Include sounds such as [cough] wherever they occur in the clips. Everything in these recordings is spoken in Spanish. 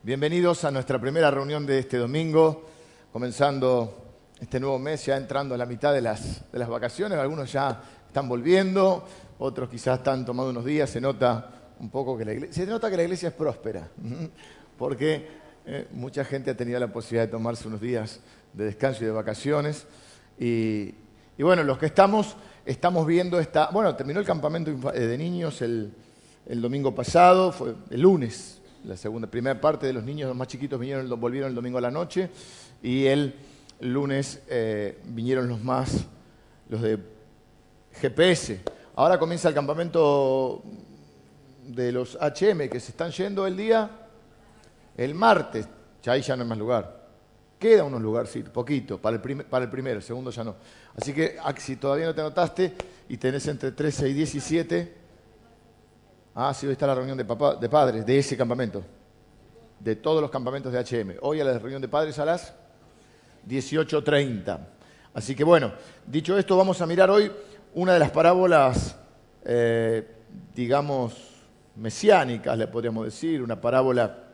Bienvenidos a nuestra primera reunión de este domingo, comenzando este nuevo mes, ya entrando a la mitad de las, de las vacaciones. Algunos ya están volviendo, otros quizás están tomando unos días. Se nota un poco que la iglesia, que la iglesia es próspera, porque eh, mucha gente ha tenido la posibilidad de tomarse unos días de descanso y de vacaciones. Y, y bueno, los que estamos, estamos viendo esta. Bueno, terminó el campamento eh, de niños el, el domingo pasado, fue el lunes, la segunda, primera parte de los niños los más chiquitos vinieron, volvieron el domingo a la noche y el lunes eh, vinieron los más, los de GPS. Ahora comienza el campamento de los HM que se están yendo el día, el martes. Ya ahí ya no hay más lugar. Queda unos lugarcitos, poquito, para el, para el primero, el segundo ya no. Así que si todavía no te anotaste y tenés entre 13 y 17, Ah, sí, hoy está la reunión de, padres de ese campamento, de todos los campamentos de HM. Hoy a la reunión de padres a las 18.30. Así que bueno, dicho esto, vamos a mirar hoy una de las parábolas, eh, digamos, mesiánicas, le podríamos decir, una parábola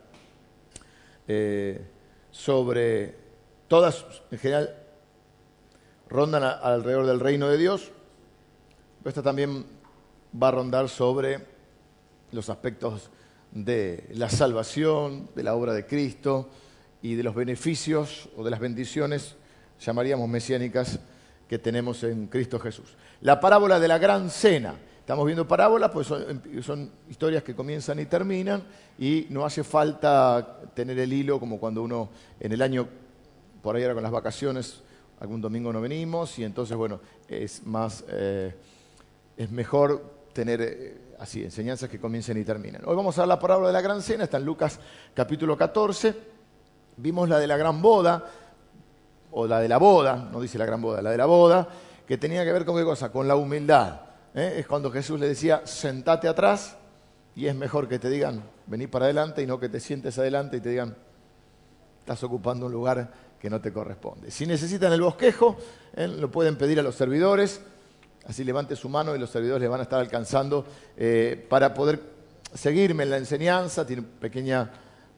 eh, sobre todas, en general, rondan alrededor del reino de Dios. esta también va a rondar sobre los aspectos de la salvación, de la obra de Cristo y de los beneficios o de las bendiciones, llamaríamos mesiánicas, que tenemos en Cristo Jesús. La parábola de la gran cena. Estamos viendo parábolas, pues son, historias que comienzan y terminan y no hace falta tener el hilo como cuando uno en el año, por ahí ahora con las vacaciones, algún domingo no venimos y entonces, bueno, es más, eh, es mejor tener eh, así, enseñanzas que comiencen y terminan. Hoy vamos a ver la parábola de la gran cena, está en Lucas capítulo 14. Vimos la de la gran boda, o la de la boda, no dice la gran boda, la de la boda, que tenía que ver con qué cosa, con la humildad. ¿eh? Es cuando Jesús le decía, sentate atrás, y es mejor que te digan, vení para adelante, y no que te sientes adelante y te digan, estás ocupando un lugar que no te corresponde. Si necesitan el bosquejo, ¿eh? lo pueden pedir a los servidores Así levante su mano y los servidores le van a estar alcanzando eh, para poder seguirme en la enseñanza. Tiene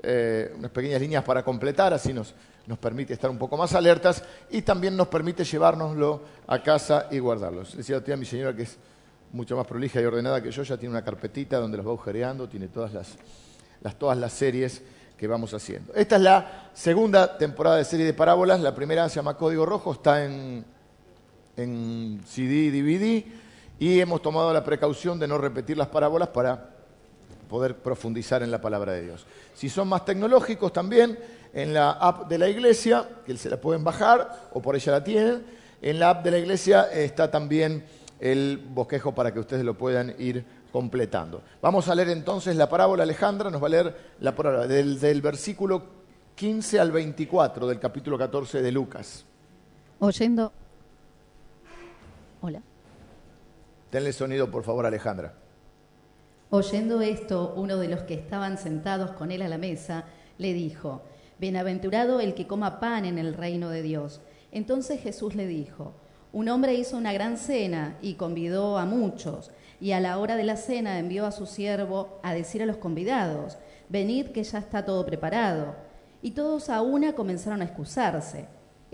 eh, unas pequeñas líneas para completar, así nos, nos permite estar un poco más alertas y también nos permite llevárnoslo a casa y guardarlo. Decía a mi señora que es mucho más prolija y ordenada que yo, ya tiene una carpetita donde los va agujereando, tiene todas las, las, todas las series que vamos haciendo. Esta es la segunda temporada de serie de parábolas, la primera se llama Código Rojo, está en en CD y DVD y hemos tomado la precaución de no repetir las parábolas para poder profundizar en la palabra de Dios. Si son más tecnológicos también, en la app de la iglesia, que se la pueden bajar o por ella la tienen, en la app de la iglesia está también el bosquejo para que ustedes lo puedan ir completando. Vamos a leer entonces la parábola Alejandra, nos va a leer la parábola del, del versículo 15 al 24 del capítulo 14 de Lucas. Oyendo Hola. Denle sonido, por favor, Alejandra. Oyendo esto, uno de los que estaban sentados con él a la mesa le dijo, Bienaventurado el que coma pan en el reino de Dios. Entonces Jesús le dijo, Un hombre hizo una gran cena y convidó a muchos, y a la hora de la cena envió a su siervo a decir a los convidados, Venid que ya está todo preparado. Y todos a una comenzaron a excusarse.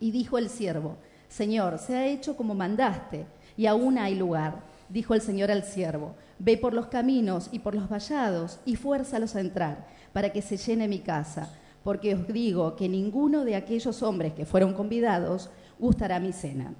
Y dijo el siervo, Señor, se ha hecho como mandaste, y aún hay lugar. Dijo el Señor al siervo, ve por los caminos y por los vallados, y fuérzalos a entrar, para que se llene mi casa, porque os digo que ninguno de aquellos hombres que fueron convidados gustará mi cena.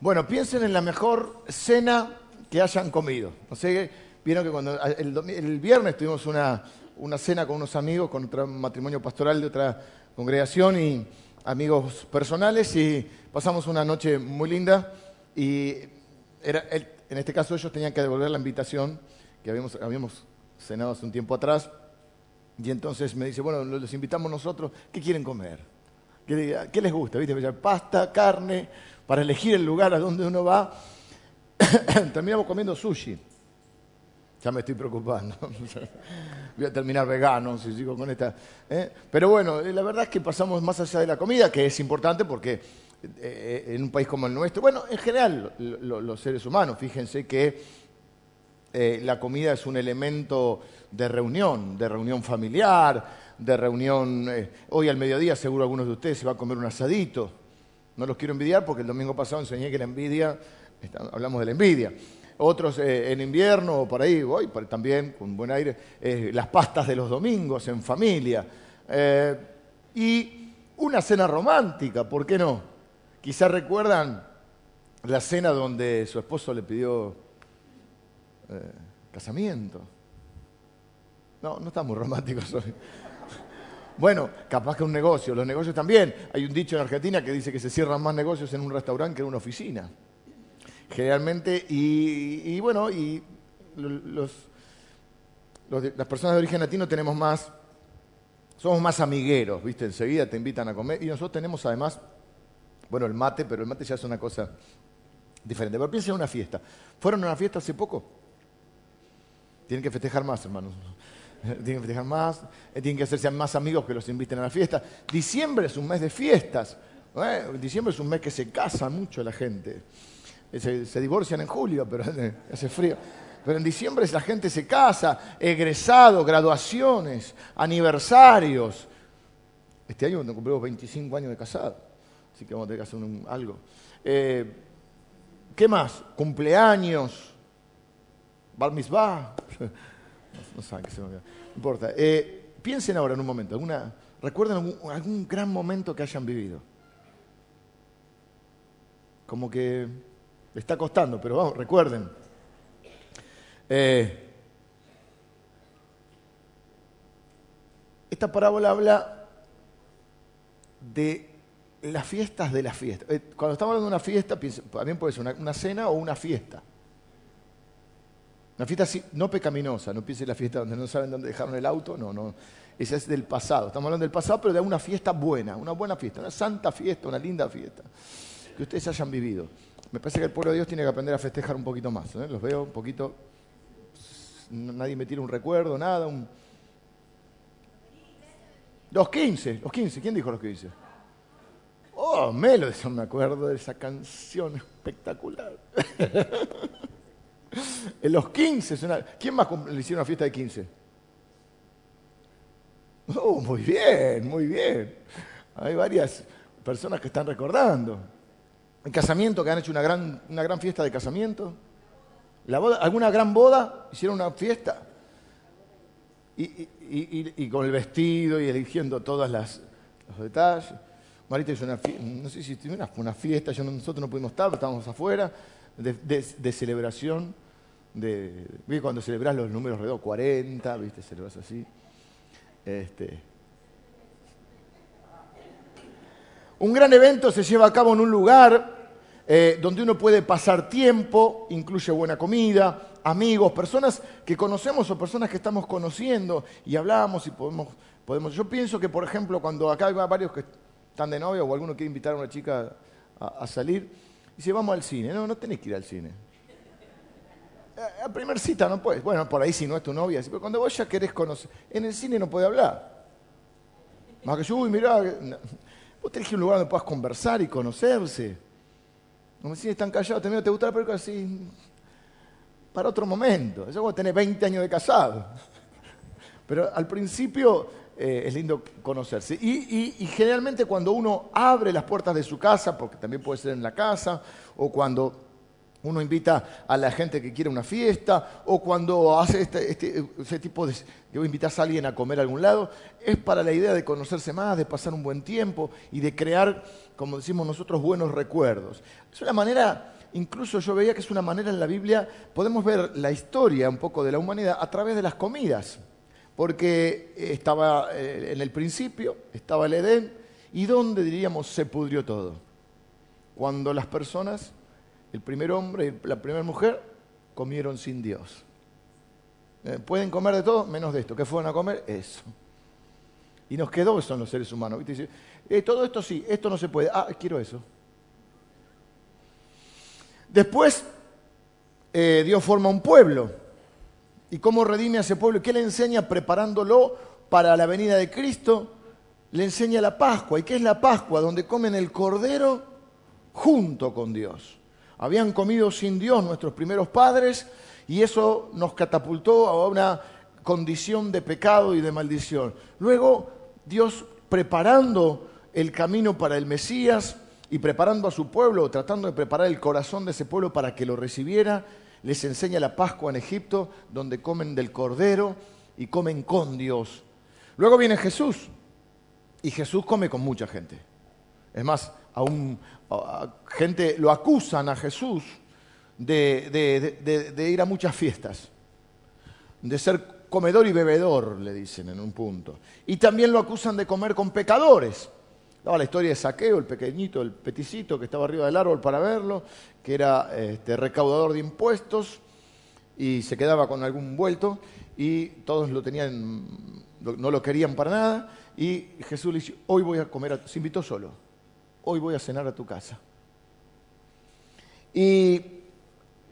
Bueno, piensen en la mejor cena que hayan comido. No sé, vieron que cuando el, viernes tuvimos una, una cena con unos amigos, con otro matrimonio pastoral de otra congregación y amigos personales y pasamos una noche muy linda y era, en este caso ellos tenían que devolver la invitación que habíamos, habíamos cenado hace un tiempo atrás Y entonces me dice, bueno, los invitamos nosotros, ¿qué quieren comer? ¿Qué, les gusta? ¿Viste? Pasta, carne, para elegir el lugar a donde uno va. [coughs] Terminamos comiendo sushi. Ya me estoy preocupando. [laughs] Voy a terminar vegano si sigo con esta. ¿eh? Pero bueno, la verdad es que pasamos más allá de la comida, que es importante porque eh, en un país como el nuestro, bueno, en general los seres humanos, fíjense que eh, la comida es un elemento de reunión, de reunión familiar, de reunión. hoy al mediodía seguro algunos de ustedes se va a comer un asadito. No los quiero envidiar porque el domingo pasado enseñé que la envidia, hablamos de la envidia otros eh, en invierno o por ahí, voy también con buen aire, eh, las pastas de los domingos en familia. Eh, y una cena romántica, ¿por qué no? Quizás recuerdan la cena donde su esposo le pidió casamiento. No, no está muy romántico. [laughs] Bueno, capaz que un negocio, los negocios también. Hay un dicho en Argentina que dice que se cierran más negocios en un restaurante que en una oficina generalmente, y, bueno, y las personas de origen latino tenemos más, somos más amigueros, ¿viste? Enseguida te invitan a comer, y nosotros tenemos además, bueno, el mate, pero el mate ya es una cosa diferente. Pero piensen en una fiesta. ¿Fueron a una fiesta hace poco? Tienen que festejar más, hermanos. [laughs] Tienen que festejar más, eh, tienen que hacerse más amigos que los inviten a la fiesta. Diciembre es un mes de fiestas. ¿eh? Diciembre es un mes que se casa mucho la gente. Se, divorcian en julio, pero hace frío. Pero en diciembre la gente se casa, egresado, graduaciones, aniversarios. Este año cumplimos 25 años de casado, así que vamos a tener que hacer algo. Eh, ¿Qué más? Cumpleaños, bar. [laughs] No, saben qué se me No importa. Eh, piensen ahora en un momento, alguna, recuerden algún gran momento que hayan vivido. Como que le está costando, pero vamos, recuerden. Eh, esta parábola habla de las fiestas de la fiesta. Eh, cuando estamos hablando de una fiesta, también puede ser una, cena o una fiesta. Una fiesta no pecaminosa, no piensen la fiesta donde no saben dónde dejaron el auto, no, no. Esa es del pasado. Estamos hablando del pasado, pero de una fiesta buena, una buena fiesta, una santa fiesta, una linda fiesta que ustedes hayan vivido. Me parece que el pueblo de Dios tiene que aprender a festejar un poquito más. ¿eh? Los veo un poquito. Nadie me tira un recuerdo, nada. Los 15, los 15. ¿Quién dijo los 15? Oh, Melo, eso me acuerdo de esa canción espectacular. [laughs] en los 15, ¿quién más le hicieron una fiesta de 15? Oh, muy bien, muy bien. Hay varias personas que están recordando. En casamiento, que han hecho una gran, una gran fiesta de casamiento. La boda, ¿Alguna gran boda? Hicieron una fiesta. Y, con el vestido y eligiendo todos los detalles. Marita hizo una fiesta, no sé si una, una fiesta, nosotros no pudimos estar, estábamos afuera, de, celebración. De, ¿viste? Cuando celebras los números redondos, 40, ¿viste? Celebras así. Este, Un gran evento se lleva a cabo en un lugar eh, donde uno puede pasar tiempo, incluye buena comida, amigos, personas que conocemos o personas que estamos conociendo y hablamos y podemos, podemos. Yo pienso que, por ejemplo, cuando acá hay varios que están de novia o alguno quiere invitar a una chica a, salir, dice, vamos al cine. No, no tenés que ir al cine. A, primera cita no puedes. Bueno, por ahí si no es tu novia. Pero cuando vos ya querés conocer, en el cine no puede hablar. Más que yo, uy, mirá. Vos tenés que ir a un lugar donde puedas conversar y conocerse. No me si están callados, ¿te, ¿te gusta la película? así para otro momento. Eso vos tenés 20 años de casado. Pero al principio eh, es lindo conocerse. y, generalmente cuando uno abre las puertas de su casa, porque también puede ser en la casa, o cuando uno invita a la gente que quiere una fiesta o cuando hace este, este, ese tipo de... que invitas a alguien a comer a algún lado, es para la idea de conocerse más, de pasar un buen tiempo y de crear, como decimos nosotros, buenos recuerdos. Es una manera, incluso yo veía que es una manera en la Biblia, podemos ver la historia un poco de la humanidad a través de las comidas, porque estaba eh, en el principio, estaba el Edén, y donde diríamos se pudrió todo. Cuando las personas el primer hombre y la primera mujer comieron sin Dios. Eh, pueden comer de todo menos de esto. ¿Qué fueron a comer? Eso. Y nos quedó eso en los seres humanos. ¿viste? Eh, todo esto sí, esto no se puede. Ah, quiero eso. Después, eh, Dios forma un pueblo. ¿Y cómo redime a ese pueblo? ¿Qué le enseña preparándolo para la venida de Cristo? Le enseña la Pascua. ¿Y qué es la Pascua? Donde comen el cordero junto con Dios. Habían comido sin Dios nuestros primeros padres y eso nos catapultó a una condición de pecado y de maldición. Luego Dios preparando el camino para el Mesías y preparando a su pueblo, tratando de preparar el corazón de ese pueblo para que lo recibiera, les enseña la Pascua en Egipto, donde comen del cordero y comen con Dios. Luego viene Jesús y Jesús come con mucha gente. Es más, aún gente lo acusan a Jesús de, ir a muchas fiestas, de ser comedor y bebedor, le dicen en un punto. Y también lo acusan de comer con pecadores. Daba la historia de Saqueo, el pequeñito, el peticito que estaba arriba del árbol para verlo, que era este, recaudador de impuestos y se quedaba con algún vuelto y todos lo tenían, no lo querían para nada. Y Jesús le dice, hoy voy a comer, se invitó solo, hoy voy a cenar a tu casa. Y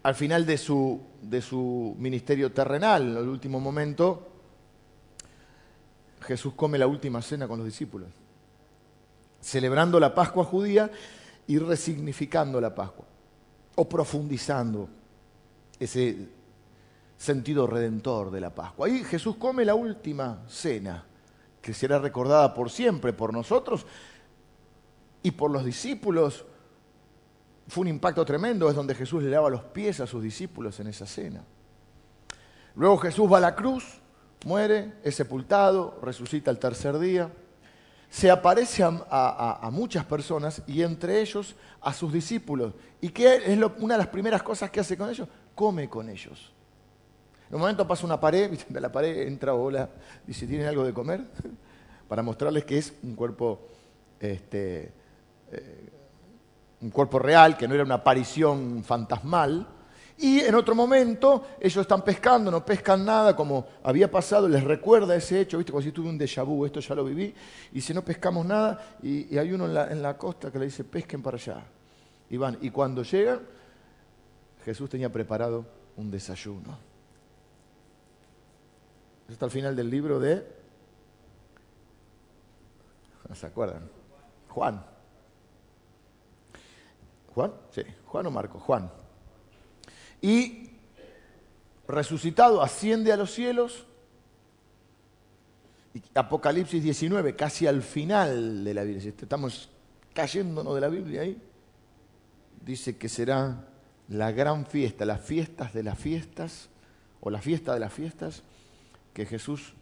al final de su, de su ministerio terrenal, en el último momento, Jesús come la última cena con los discípulos, celebrando la Pascua judía y resignificando la Pascua, o profundizando ese sentido redentor de la Pascua. Ahí Jesús come la última cena, que será recordada por siempre por nosotros y por los discípulos fue un impacto tremendo, es donde Jesús le lava los pies a sus discípulos en esa cena. Luego Jesús va a la cruz, muere, es sepultado, resucita el tercer día, se aparece a, muchas personas y entre ellos a sus discípulos. ¿Y qué es una de las primeras cosas que hace con ellos? Come con ellos. En un momento pasa una pared, [laughs] de la pared entra hola, dice, ¿tienen algo de comer? [laughs] Para mostrarles que es un cuerpo este, eh, un cuerpo real, que no era una aparición fantasmal. Y en otro momento ellos están pescando, no pescan nada, como había pasado, les recuerda ese hecho, ¿viste? Como si tuve un déjà vu, esto ya lo viví, y si no pescamos nada, y, hay uno en la, costa que le dice, pesquen para allá. Y van, y cuando llegan, Jesús tenía preparado un desayuno. Está al final del libro de... ¿No [laughs] se acuerdan? Juan. Juan, sí, Juan o Marco, Juan. Y resucitado asciende a los cielos. Apocalipsis 19, casi al final de la Biblia, estamos cayéndonos de la Biblia ahí, dice que será la gran fiesta, las fiestas de las fiestas, o la fiesta de las fiestas, que Jesús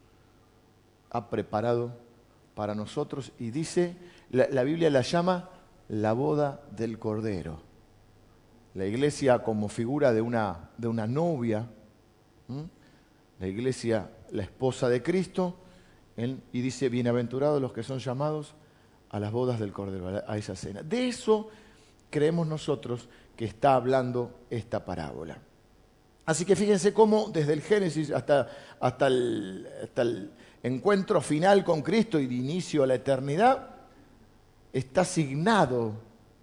ha preparado para nosotros. Y dice, la Biblia la llama la boda del Cordero. La iglesia como figura de una, de una novia, la iglesia la esposa de Cristo, y dice, bienaventurados los que son llamados a las bodas del Cordero, a esa cena. De eso creemos nosotros que está hablando esta parábola. Así que fíjense cómo desde el Génesis hasta, hasta, el, hasta el encuentro final con Cristo y de inicio a la eternidad, está asignado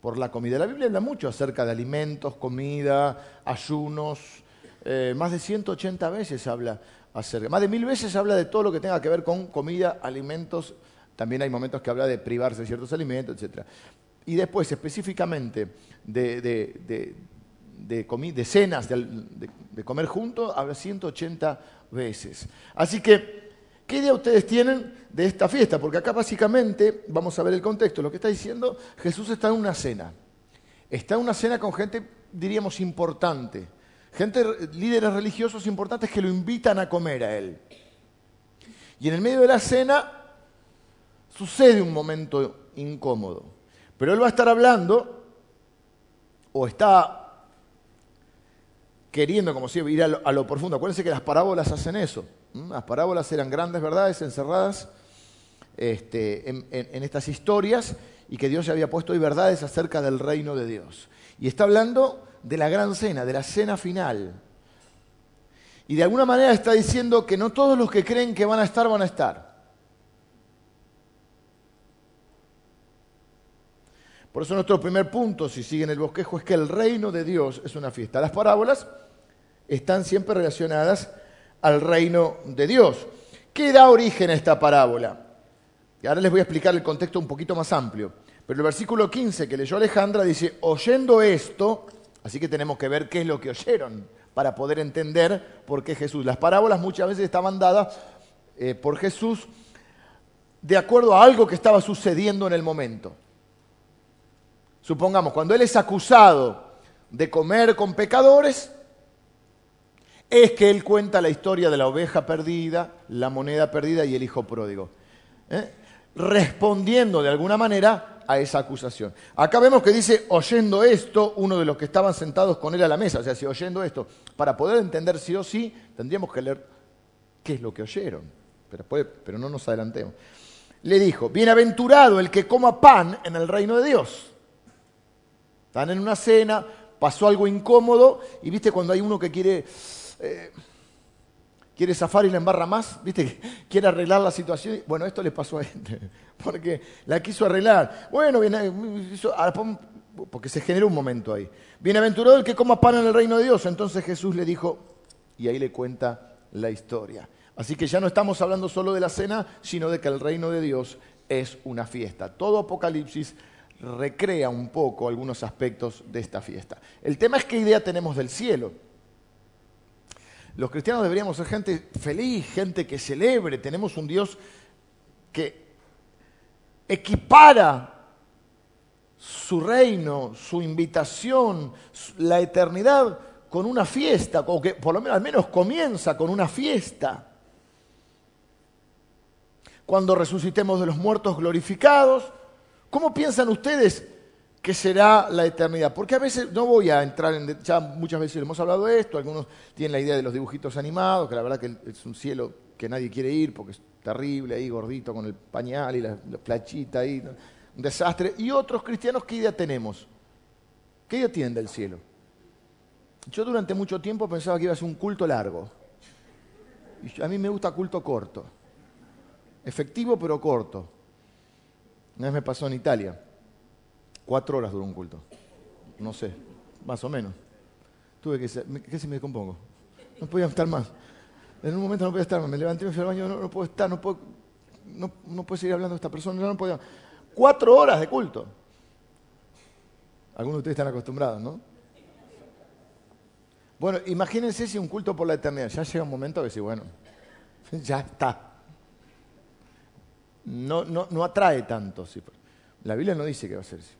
por la comida. La Biblia habla mucho acerca de alimentos, comida, ayunos. Eh, más de 180 veces habla acerca, más de mil veces habla de todo lo que tenga que ver con comida, alimentos. También hay momentos que habla de privarse de ciertos alimentos, etc. Y después, específicamente, de, de, cenas, de, comer juntos, habla 180 veces. Así que ¿Qué idea ustedes tienen de esta fiesta? Porque acá básicamente, vamos a ver el contexto, lo que está diciendo, Jesús está en una cena. Está en una cena con gente, diríamos, importante. Gente, líderes religiosos importantes que lo invitan a comer a él. Y en el medio de la cena sucede un momento incómodo. Pero él va a estar hablando, o está queriendo, como si ir a lo, profundo. Acuérdense que las parábolas hacen eso. Las parábolas eran grandes verdades encerradas este, en, estas historias y que Dios había puesto hoy verdades acerca del reino de Dios. Y está hablando de la gran cena, de la cena final. Y de alguna manera está diciendo que no todos los que creen que van a estar van a estar. Por eso nuestro primer punto, si siguen el bosquejo, es que el reino de Dios es una fiesta. Las parábolas están siempre relacionadas al reino de Dios. ¿Qué da origen a esta parábola? Y ahora les voy a explicar el contexto un poquito más amplio. Pero el versículo 15 que leyó Alejandra dice, oyendo esto, así que tenemos que ver qué es lo que oyeron para poder entender por qué Jesús. Las parábolas muchas veces estaban dadas eh, por Jesús de acuerdo a algo que estaba sucediendo en el momento. Supongamos, cuando Él es acusado de comer con pecadores, es que Él cuenta la historia de la oveja perdida, la moneda perdida y el hijo pródigo. ¿eh? Respondiendo de alguna manera a esa acusación. Acá vemos que dice, oyendo esto, uno de los que estaban sentados con Él a la mesa, o sea, si oyendo esto, para poder entender sí o sí, tendríamos que leer qué es lo que oyeron. Pero, pero no nos adelantemos. Le dijo, bienaventurado el que coma pan en el reino de Dios. Están en una cena, pasó algo incómodo y viste cuando hay uno que quiere, eh, quiere zafar y le embarra más, viste, [laughs] quiere arreglar la situación. Bueno, esto le pasó a gente, [laughs] porque la quiso arreglar. Bueno, viene, porque se generó un momento ahí. Bienaventurado el que coma pan en el reino de Dios. Entonces Jesús le dijo, y ahí le cuenta la historia. Así que ya no estamos hablando solo de la cena, sino de que el reino de Dios es una fiesta. Todo Apocalipsis recrea un poco algunos aspectos de esta fiesta. El tema es qué idea tenemos del cielo. Los cristianos deberíamos ser gente feliz, gente que celebre. Tenemos un Dios que equipara su reino, su invitación, la eternidad con una fiesta, o que por lo menos al menos comienza con una fiesta. Cuando resucitemos de los muertos glorificados, ¿Cómo piensan ustedes que será la eternidad? Porque a veces, no voy a entrar en, ya muchas veces hemos hablado de esto, algunos tienen la idea de los dibujitos animados, que la verdad que es un cielo que nadie quiere ir porque es terrible ahí, gordito, con el pañal y la, plachita ahí, un desastre. Y otros cristianos, ¿qué idea tenemos? ¿Qué idea tienen del cielo? Yo durante mucho tiempo pensaba que iba a ser un culto largo. Y a mí me gusta culto corto. Efectivo pero corto. Una vez me pasó en Italia. Cuatro horas duró un culto. No sé, más o menos. Tuve que ¿qué si me descompongo? No podía estar más. En un momento no podía estar más. Me levanté, me fui al baño, no, puedo estar, no puedo, no, no puedo seguir hablando de esta persona, no podía. Cuatro horas de culto. Algunos de ustedes están acostumbrados, ¿no? Bueno, imagínense si un culto por la eternidad. Ya llega un momento que sí, bueno, [laughs] ya está no, no, no atrae tanto. La Biblia no dice que va a ser así.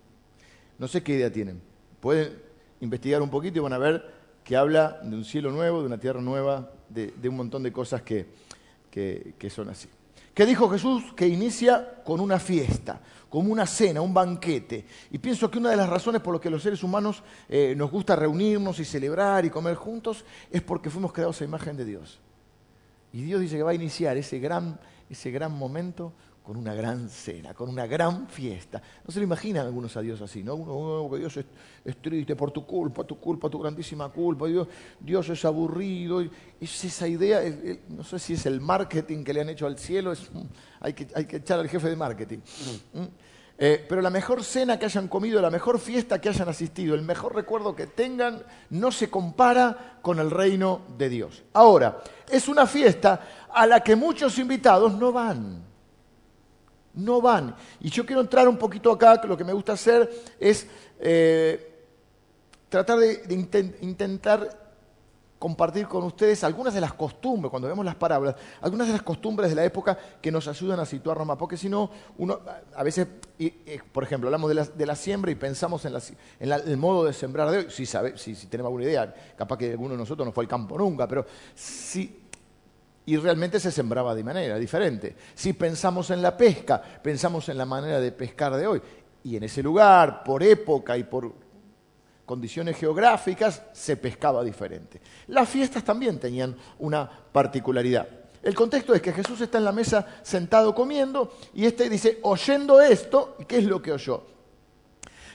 No sé qué idea tienen. Pueden investigar un poquito y van a ver que habla de un cielo nuevo, de una tierra nueva, de, un montón de cosas que, que, son así. ¿Qué dijo Jesús? Que inicia con una fiesta, como una cena, un banquete. Y pienso que una de las razones por las que los seres humanos eh, nos gusta reunirnos y celebrar y comer juntos es porque fuimos creados a imagen de Dios. Y Dios dice que va a iniciar ese gran, ese gran momento con una gran cena, con una gran fiesta. No se lo imaginan algunos a Dios así, ¿no? Uno, que Dios es, triste por tu culpa, tu culpa, tu grandísima culpa, Dios, Dios es aburrido. Es esa idea, no sé si es el marketing que le han hecho al cielo, hay, que, hay que echar al jefe de marketing. ¿Mm? Eh, pero la mejor cena que hayan comido, la mejor fiesta que hayan asistido, el mejor recuerdo que tengan, no se compara con el reino de Dios. Ahora, es una fiesta a la que muchos invitados no van no van. Y yo quiero entrar un poquito acá, que lo que me gusta hacer es eh, tratar de, intentar compartir con ustedes algunas de las costumbres, cuando vemos las parábolas, algunas de las costumbres de la época que nos ayudan a situarnos más, porque si no, uno a veces, por ejemplo, hablamos de la, siembra y pensamos en, el modo de sembrar de hoy, si, sabe, si, si tenemos alguna idea, capaz que alguno de nosotros no fue al campo nunca, pero si y realmente se sembraba de manera diferente. Si pensamos en la pesca, pensamos en la manera de pescar de hoy. Y en ese lugar, por época y por condiciones geográficas, se pescaba diferente. Las fiestas también tenían una particularidad. El contexto es que Jesús está en la mesa sentado comiendo y este dice, oyendo esto, ¿qué es lo que oyó?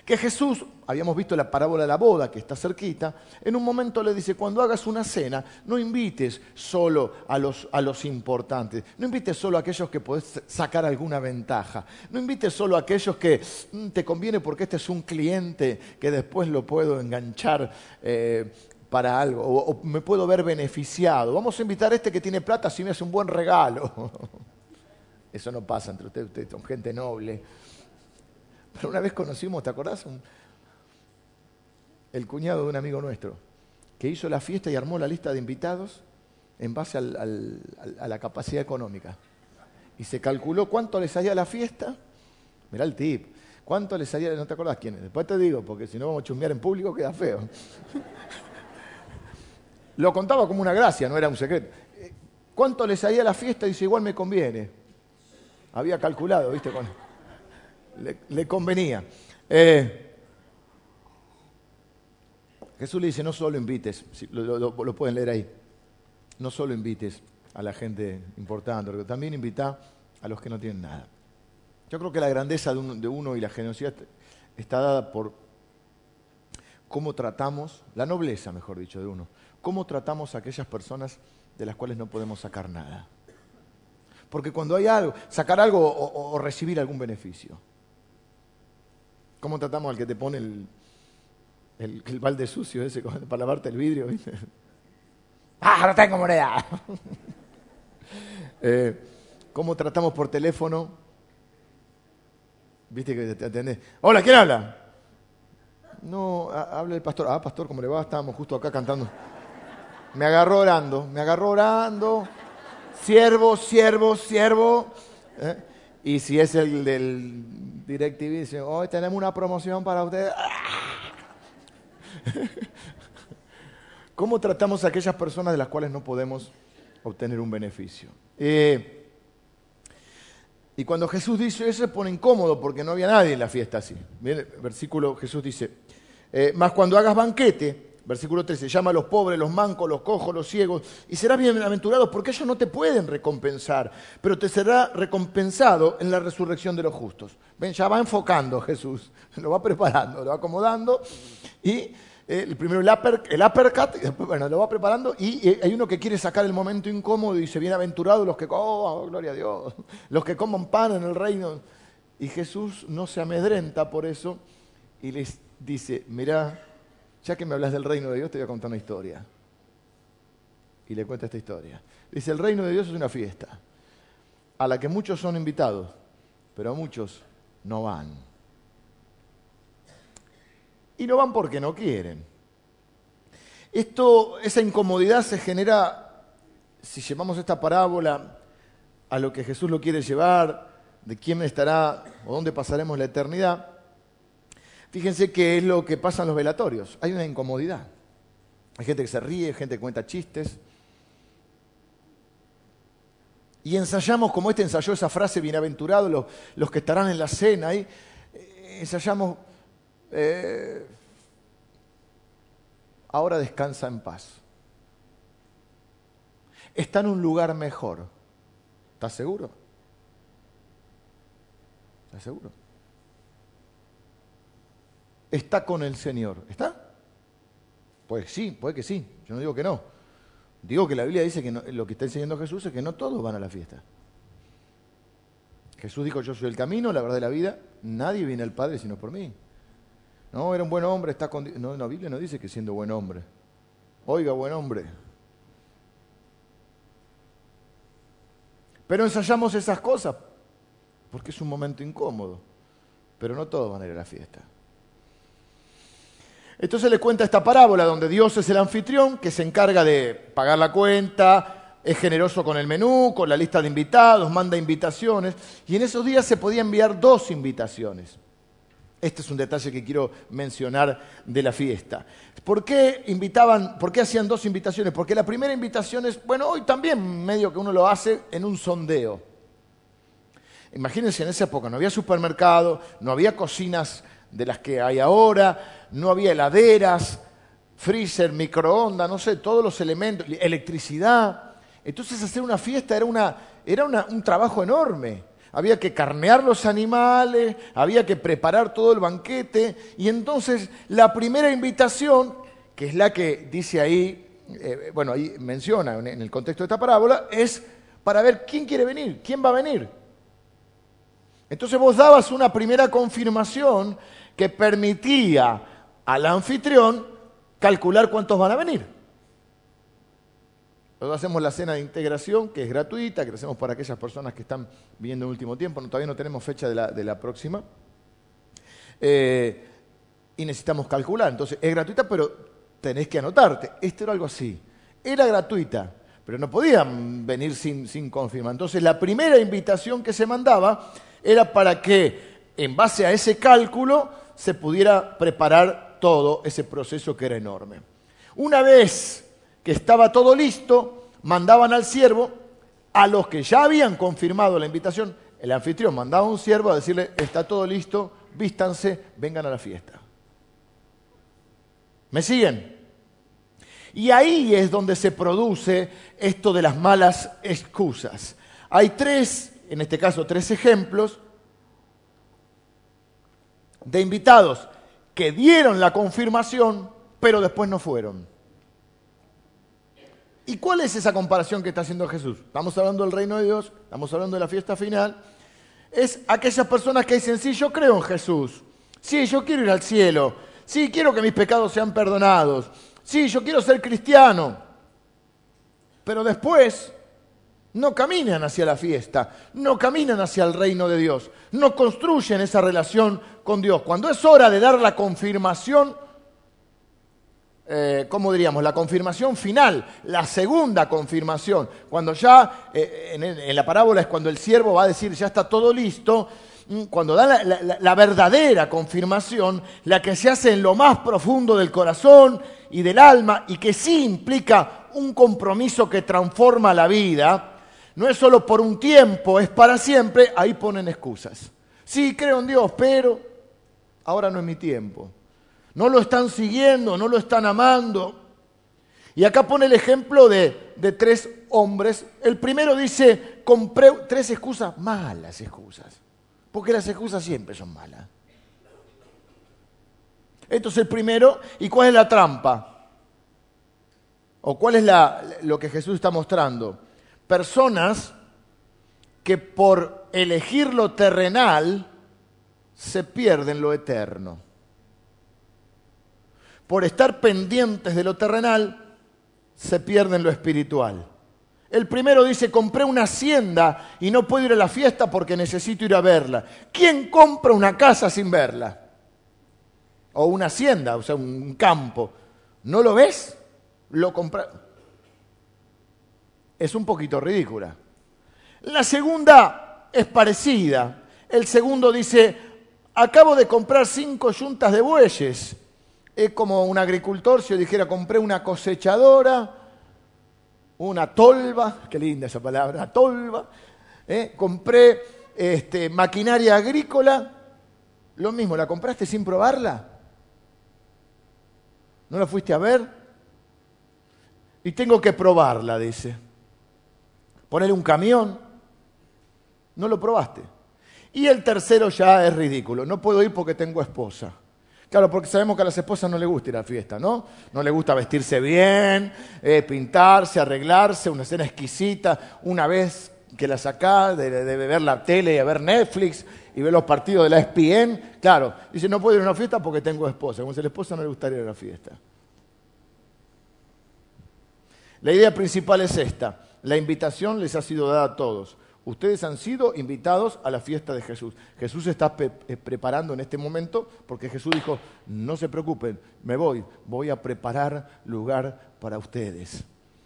Que Jesús, habíamos visto la parábola de la boda que está cerquita, en un momento le dice, cuando hagas una cena, no invites solo a los, a los importantes, no invites solo a aquellos que podés sacar alguna ventaja, no invites solo a aquellos que mm, te conviene porque este es un cliente que después lo puedo enganchar. Eh, para algo, o, me puedo ver beneficiado. Vamos a invitar a este que tiene plata si me hace un buen regalo. [laughs] Eso no pasa entre ustedes, ustedes son gente noble. Pero una vez conocimos, ¿te acordás? el cuñado de un amigo nuestro, que hizo la fiesta y armó la lista de invitados en base a la capacidad económica. Y se calculó cuánto le salía la fiesta. Mirá el tip. ¿Cuánto le salía? No te acordás quién es. Después te digo, porque si no vamos a chumbear en público queda feo. [laughs] Lo contaba como una gracia, no era un secreto. ¿Cuánto le salía la fiesta? Dice, igual me conviene. Había calculado, ¿viste? Le, convenía. Eh, Jesús le dice, no solo invites, lo, pueden leer ahí, no solo invites a la gente importante, también invita a los que no tienen nada. Yo creo que la grandeza de uno y la generosidad está dada por cómo tratamos, la nobleza, mejor dicho, de uno, cómo tratamos a aquellas personas de las cuales no podemos sacar nada. Porque cuando hay algo, sacar algo o recibir algún beneficio. ¿Cómo tratamos al que te pone el, el, balde sucio ese para lavarte el vidrio? ¡Ah, no tengo moneda! [laughs] Eh, ¿Cómo tratamos por teléfono? ¿Viste que te atendés? Hola, ¿quién habla? No, habla el pastor. Ah, pastor, ¿cómo le va? Estábamos justo acá cantando. Me agarró orando, me agarró orando. Siervo, siervo, siervo. ¿Eh? Y si es el del DirecTV, dice, hoy tenemos una promoción para ustedes. [laughs] ¿Cómo tratamos a aquellas personas de las cuales no podemos obtener un beneficio? Eh, y cuando Jesús dice eso se pone incómodo porque no había nadie en la fiesta así. Versículo Jesús dice, eh, más cuando hagas banquete, Versículo 13, llama a los pobres, los mancos, los cojos, los ciegos, y serás bienaventurado porque ellos no te pueden recompensar, pero te será recompensado en la resurrección de los justos. Ven, ya va enfocando Jesús, [laughs] lo va preparando, lo va acomodando, y eh, primero el, upper, el uppercut, bueno, lo va preparando, y eh, hay uno que quiere sacar el momento incómodo y dice, bienaventurados los que, oh, gloria a Dios, [laughs] los que coman pan en el reino. Y Jesús no se amedrenta por eso y les dice, mira, ya que me hablas del reino de Dios, te voy a contar una historia. Y le cuenta esta historia. Dice, el reino de Dios es una fiesta a la que muchos son invitados, pero muchos no van. Y no van porque no quieren. Esto, esa incomodidad se genera, si llevamos esta parábola a lo que Jesús lo quiere llevar, de quién estará o dónde pasaremos la eternidad, Fíjense qué es lo que pasa en los velatorios. Hay una incomodidad. Hay gente que se ríe, gente que cuenta chistes. Y ensayamos, como este ensayó esa frase, bienaventurado los, los que estarán en la cena, y eh, ensayamos, eh, ahora descansa en paz. Está en un lugar mejor. ¿Estás seguro? ¿Estás seguro? Está con el Señor. ¿Está? Pues sí, puede que sí. Yo no digo que no. Digo que la Biblia dice que lo que está enseñando Jesús es que no todos van a la fiesta. Jesús dijo, yo soy el camino, la verdad de la vida. Nadie viene al Padre sino por mí. No, era un buen hombre, está con... No, la Biblia no dice que siendo buen hombre. Oiga, buen hombre. Pero ensayamos esas cosas porque es un momento incómodo. Pero no todos van a ir a la fiesta. Entonces le cuenta esta parábola donde Dios es el anfitrión que se encarga de pagar la cuenta, es generoso con el menú, con la lista de invitados, manda invitaciones. Y en esos días se podía enviar dos invitaciones. Este es un detalle que quiero mencionar de la fiesta. ¿Por qué invitaban, por qué hacían dos invitaciones? Porque la primera invitación es, bueno, hoy también medio que uno lo hace en un sondeo. Imagínense, en esa época no había supermercado, no había cocinas de las que hay ahora, no había heladeras, freezer, microondas, no sé, todos los elementos, electricidad. Entonces hacer una fiesta era, una, era un trabajo enorme. Había que carnear los animales, había que preparar todo el banquete. Y entonces la primera invitación, que es la que dice ahí, eh, bueno, ahí menciona en el contexto de esta parábola, es para ver quién quiere venir, quién va a venir. Entonces vos dabas una primera confirmación que permitía al anfitrión calcular cuántos van a venir. Nosotros hacemos la cena de integración, que es gratuita, que hacemos para aquellas personas que están viviendo en último tiempo. todavía no tenemos fecha de la, próxima. Eh, y necesitamos calcular. Entonces, es gratuita, pero tenés que anotarte. Esto era algo así. Era gratuita, pero no podían venir sin, sin confirmar. Entonces, la primera invitación que se mandaba era para que, en base a ese cálculo, se pudiera preparar todo ese proceso que era enorme. Una vez que estaba todo listo, mandaban al siervo, a los que ya habían confirmado la invitación, el anfitrión mandaba a un siervo a decirle, está todo listo, vístanse, vengan a la fiesta. ¿Me siguen? Y ahí es donde se produce esto de las malas excusas. Hay tres, en este caso tres ejemplos, de invitados que dieron la confirmación, pero después no fueron. ¿Y cuál es esa comparación que está haciendo Jesús? Estamos hablando del reino de Dios, estamos hablando de la fiesta final. Es aquellas personas que dicen, sí, yo creo en Jesús. Sí, yo quiero ir al cielo. Sí, quiero que mis pecados sean perdonados. Sí, yo quiero ser cristiano. Pero después no caminan hacia la fiesta, no caminan hacia el reino de Dios, no construyen esa relación con Dios. Cuando es hora de dar la confirmación, eh, ¿cómo diríamos? La confirmación final, la segunda confirmación. Cuando ya, eh, en, la parábola es cuando el siervo va a decir, ya está todo listo, mm, cuando da la, verdadera confirmación, la que se hace en lo más profundo del corazón y del alma y que sí implica un compromiso que transforma la vida, no es solo por un tiempo, es para siempre, ahí ponen excusas. Sí, creo en Dios, pero ahora no es mi tiempo no lo están siguiendo, no lo están amando. Y acá pone el ejemplo de, tres hombres. El primero dice, compré tres excusas, malas excusas, porque las excusas siempre son malas. Esto es el primero. ¿Y cuál es la trampa? ¿O cuál es lo que Jesús está mostrando? Personas que por elegir lo terrenal se pierden lo eterno por estar pendientes de lo terrenal, se pierden lo espiritual. El primero dice, compré una hacienda y no puedo ir a la fiesta porque necesito ir a verla. ¿Quién compra una casa sin verla? O una hacienda, o sea, un campo. ¿No lo ves? Lo compra. Es un poquito ridícula. La segunda es parecida. El segundo dice, acabo de comprar cinco yuntas de bueyes es como un agricultor si yo dijera compré una cosechadora, una tolva, qué linda esa palabra, tolva, ¿eh? compré este, maquinaria agrícola, lo mismo, ¿la compraste sin probarla? ¿No la fuiste a ver? Y tengo que probarla, dice. Ponerle un camión, no lo probaste. Y el tercero ya es ridículo, no puedo ir porque tengo esposa. Claro, porque sabemos que a las esposas no les gusta ir a la fiesta, ¿no? No les gusta vestirse bien, eh, pintarse, arreglarse, una cena exquisita. Una vez que la sacás de, ver la tele y a ver Netflix y ver los partidos de la ESPN, claro, dice, no puedo ir a una fiesta porque tengo esposa. Como si a la esposa no le gustaría ir a la fiesta. La idea principal es esta. La invitación les ha sido dada a todos. Ustedes han sido invitados a la fiesta de Jesús. Jesús se está eh, preparando en este momento porque Jesús dijo, no se preocupen, me voy, voy a preparar lugar para ustedes.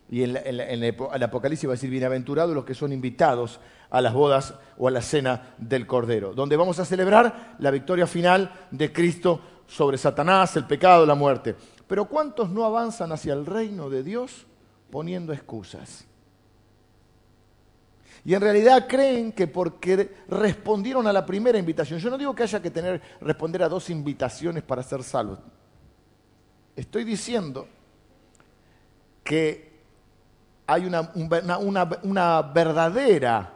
Y en, el Apocalipsis va a decir, bienaventurados los que son invitados a las bodas o a la cena del Cordero, donde vamos a celebrar la victoria final de Cristo sobre Satanás, el pecado, la muerte. Pero ¿cuántos no avanzan hacia el reino de Dios poniendo excusas? Y en realidad creen que porque respondieron a la primera invitación, yo no digo que haya que tener, responder a dos invitaciones para ser salvos. Estoy diciendo que hay una, una, verdadera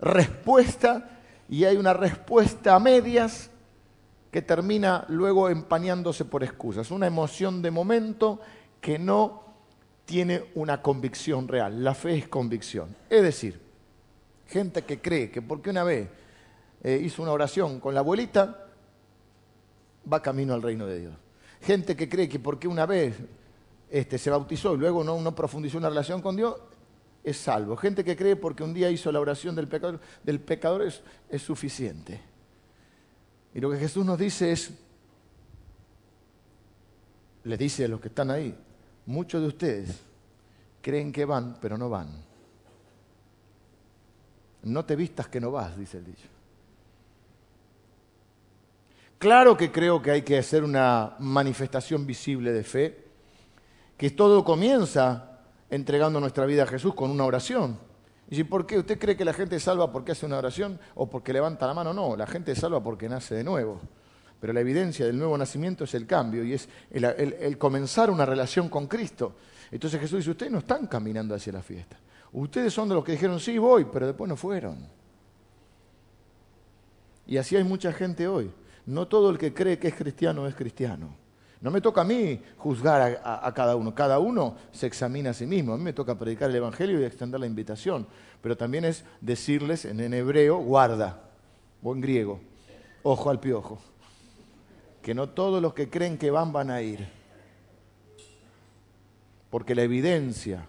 respuesta y hay una respuesta a medias que termina luego empañándose por excusas. Una emoción de momento que no tiene una convicción real. La fe es convicción. Es decir, gente que cree que porque una vez eh, hizo una oración con la abuelita, va camino al reino de Dios. Gente que cree que porque una vez este, se bautizó y luego no, profundizó una relación con Dios, es salvo. Gente que cree porque un día hizo la oración del pecador, es, suficiente. Y lo que Jesús nos dice es, les dice a los que están ahí, muchos de ustedes creen que van, pero no van. No te vistas que no vas, dice el dicho. Claro que creo que hay que hacer una manifestación visible de fe, que todo comienza entregando nuestra vida a Jesús con una oración. Y si, ¿por qué? ¿Usted cree que la gente salva porque hace una oración o porque levanta la mano? No, la gente salva porque nace de nuevo. Pero la evidencia del nuevo nacimiento es el cambio y es el, comenzar una relación con Cristo. Entonces Jesús dice, ustedes no están caminando hacia la fiesta. Ustedes son de los que dijeron, sí, voy, pero después no fueron. Y así hay mucha gente hoy. No todo el que cree que es cristiano es cristiano. No me toca a mí juzgar a, cada uno. Cada uno se examina a sí mismo. A mí me toca predicar el Evangelio y extender la invitación. Pero también es decirles en, en hebreo, guarda, o en griego, ojo al piojo. Que no todos los que creen que van van a ir. Porque la evidencia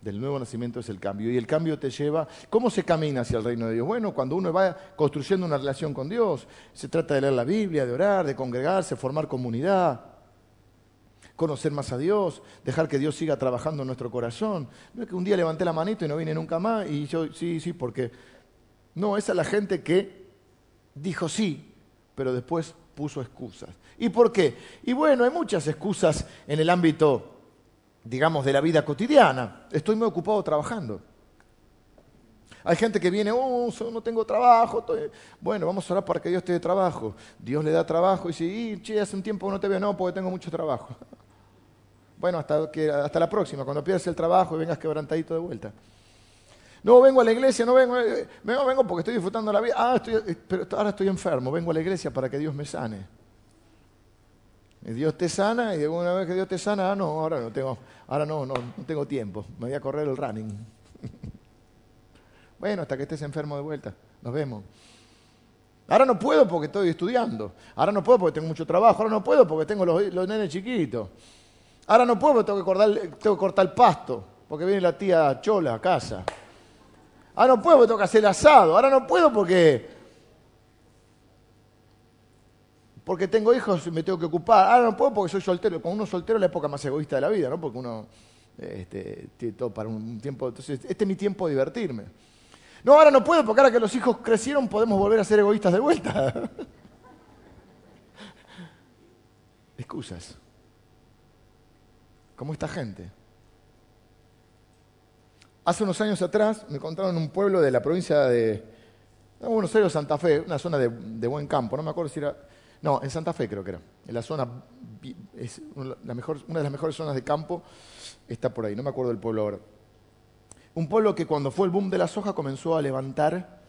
del nuevo nacimiento es el cambio. Y el cambio te lleva, ¿cómo se camina hacia el reino de Dios? Bueno, cuando uno va construyendo una relación con Dios, se trata de leer la Biblia, de orar, de congregarse, formar comunidad, conocer más a Dios, dejar que Dios siga trabajando en nuestro corazón. No es que un día levanté la manito y no vine nunca más y yo, sí, sí, porque... No, esa es la gente que dijo sí, pero después puso excusas. ¿Y por qué? Y bueno, hay muchas excusas en el ámbito digamos, de la vida cotidiana. Estoy muy ocupado trabajando. Hay gente que viene, oh, no tengo trabajo. Bueno, vamos a orar para que Dios te dé trabajo. Dios le da trabajo y dice, che, hace un tiempo no te veo, no, porque tengo mucho trabajo. [laughs] Bueno, hasta, que, hasta la próxima, cuando pierdas el trabajo y vengas quebrantadito de vuelta. No, vengo a la iglesia, no vengo, eh, vengo, vengo porque estoy disfrutando la vida. Ah, estoy, eh, pero ahora estoy enfermo, vengo a la iglesia para que Dios me sane. Dios te sana y una vez que Dios te sana, ah, no, ahora no tengo, ahora no, no, no tengo tiempo, me voy a correr el running. [laughs] bueno, hasta que estés enfermo de vuelta, nos vemos. Ahora no puedo porque estoy estudiando. Ahora no puedo porque tengo mucho trabajo. Ahora no puedo porque tengo los, los nenes chiquitos. Ahora no puedo porque tengo que, cortar, tengo que cortar el pasto porque viene la tía Chola a casa. Ahora no puedo tengo que hacer asado. Ahora no puedo porque porque tengo hijos y me tengo que ocupar. Ahora no puedo porque soy soltero. Cuando uno soltero es la época más egoísta de la vida, ¿no? Porque uno este, tiene todo para un tiempo. Entonces, este es mi tiempo de divertirme. No, ahora no puedo porque ahora que los hijos crecieron podemos volver a ser egoístas de vuelta. [laughs] Excusas. Como esta gente. Hace unos años atrás me encontraron en un pueblo de la provincia de Buenos Aires, Santa Fe, una zona de, buen campo, no me acuerdo si era no, en Santa Fe creo que era. En la zona, es una de las mejores zonas de campo está por ahí, no me acuerdo del pueblo ahora. Un pueblo que cuando fue el boom de la soja comenzó a levantar,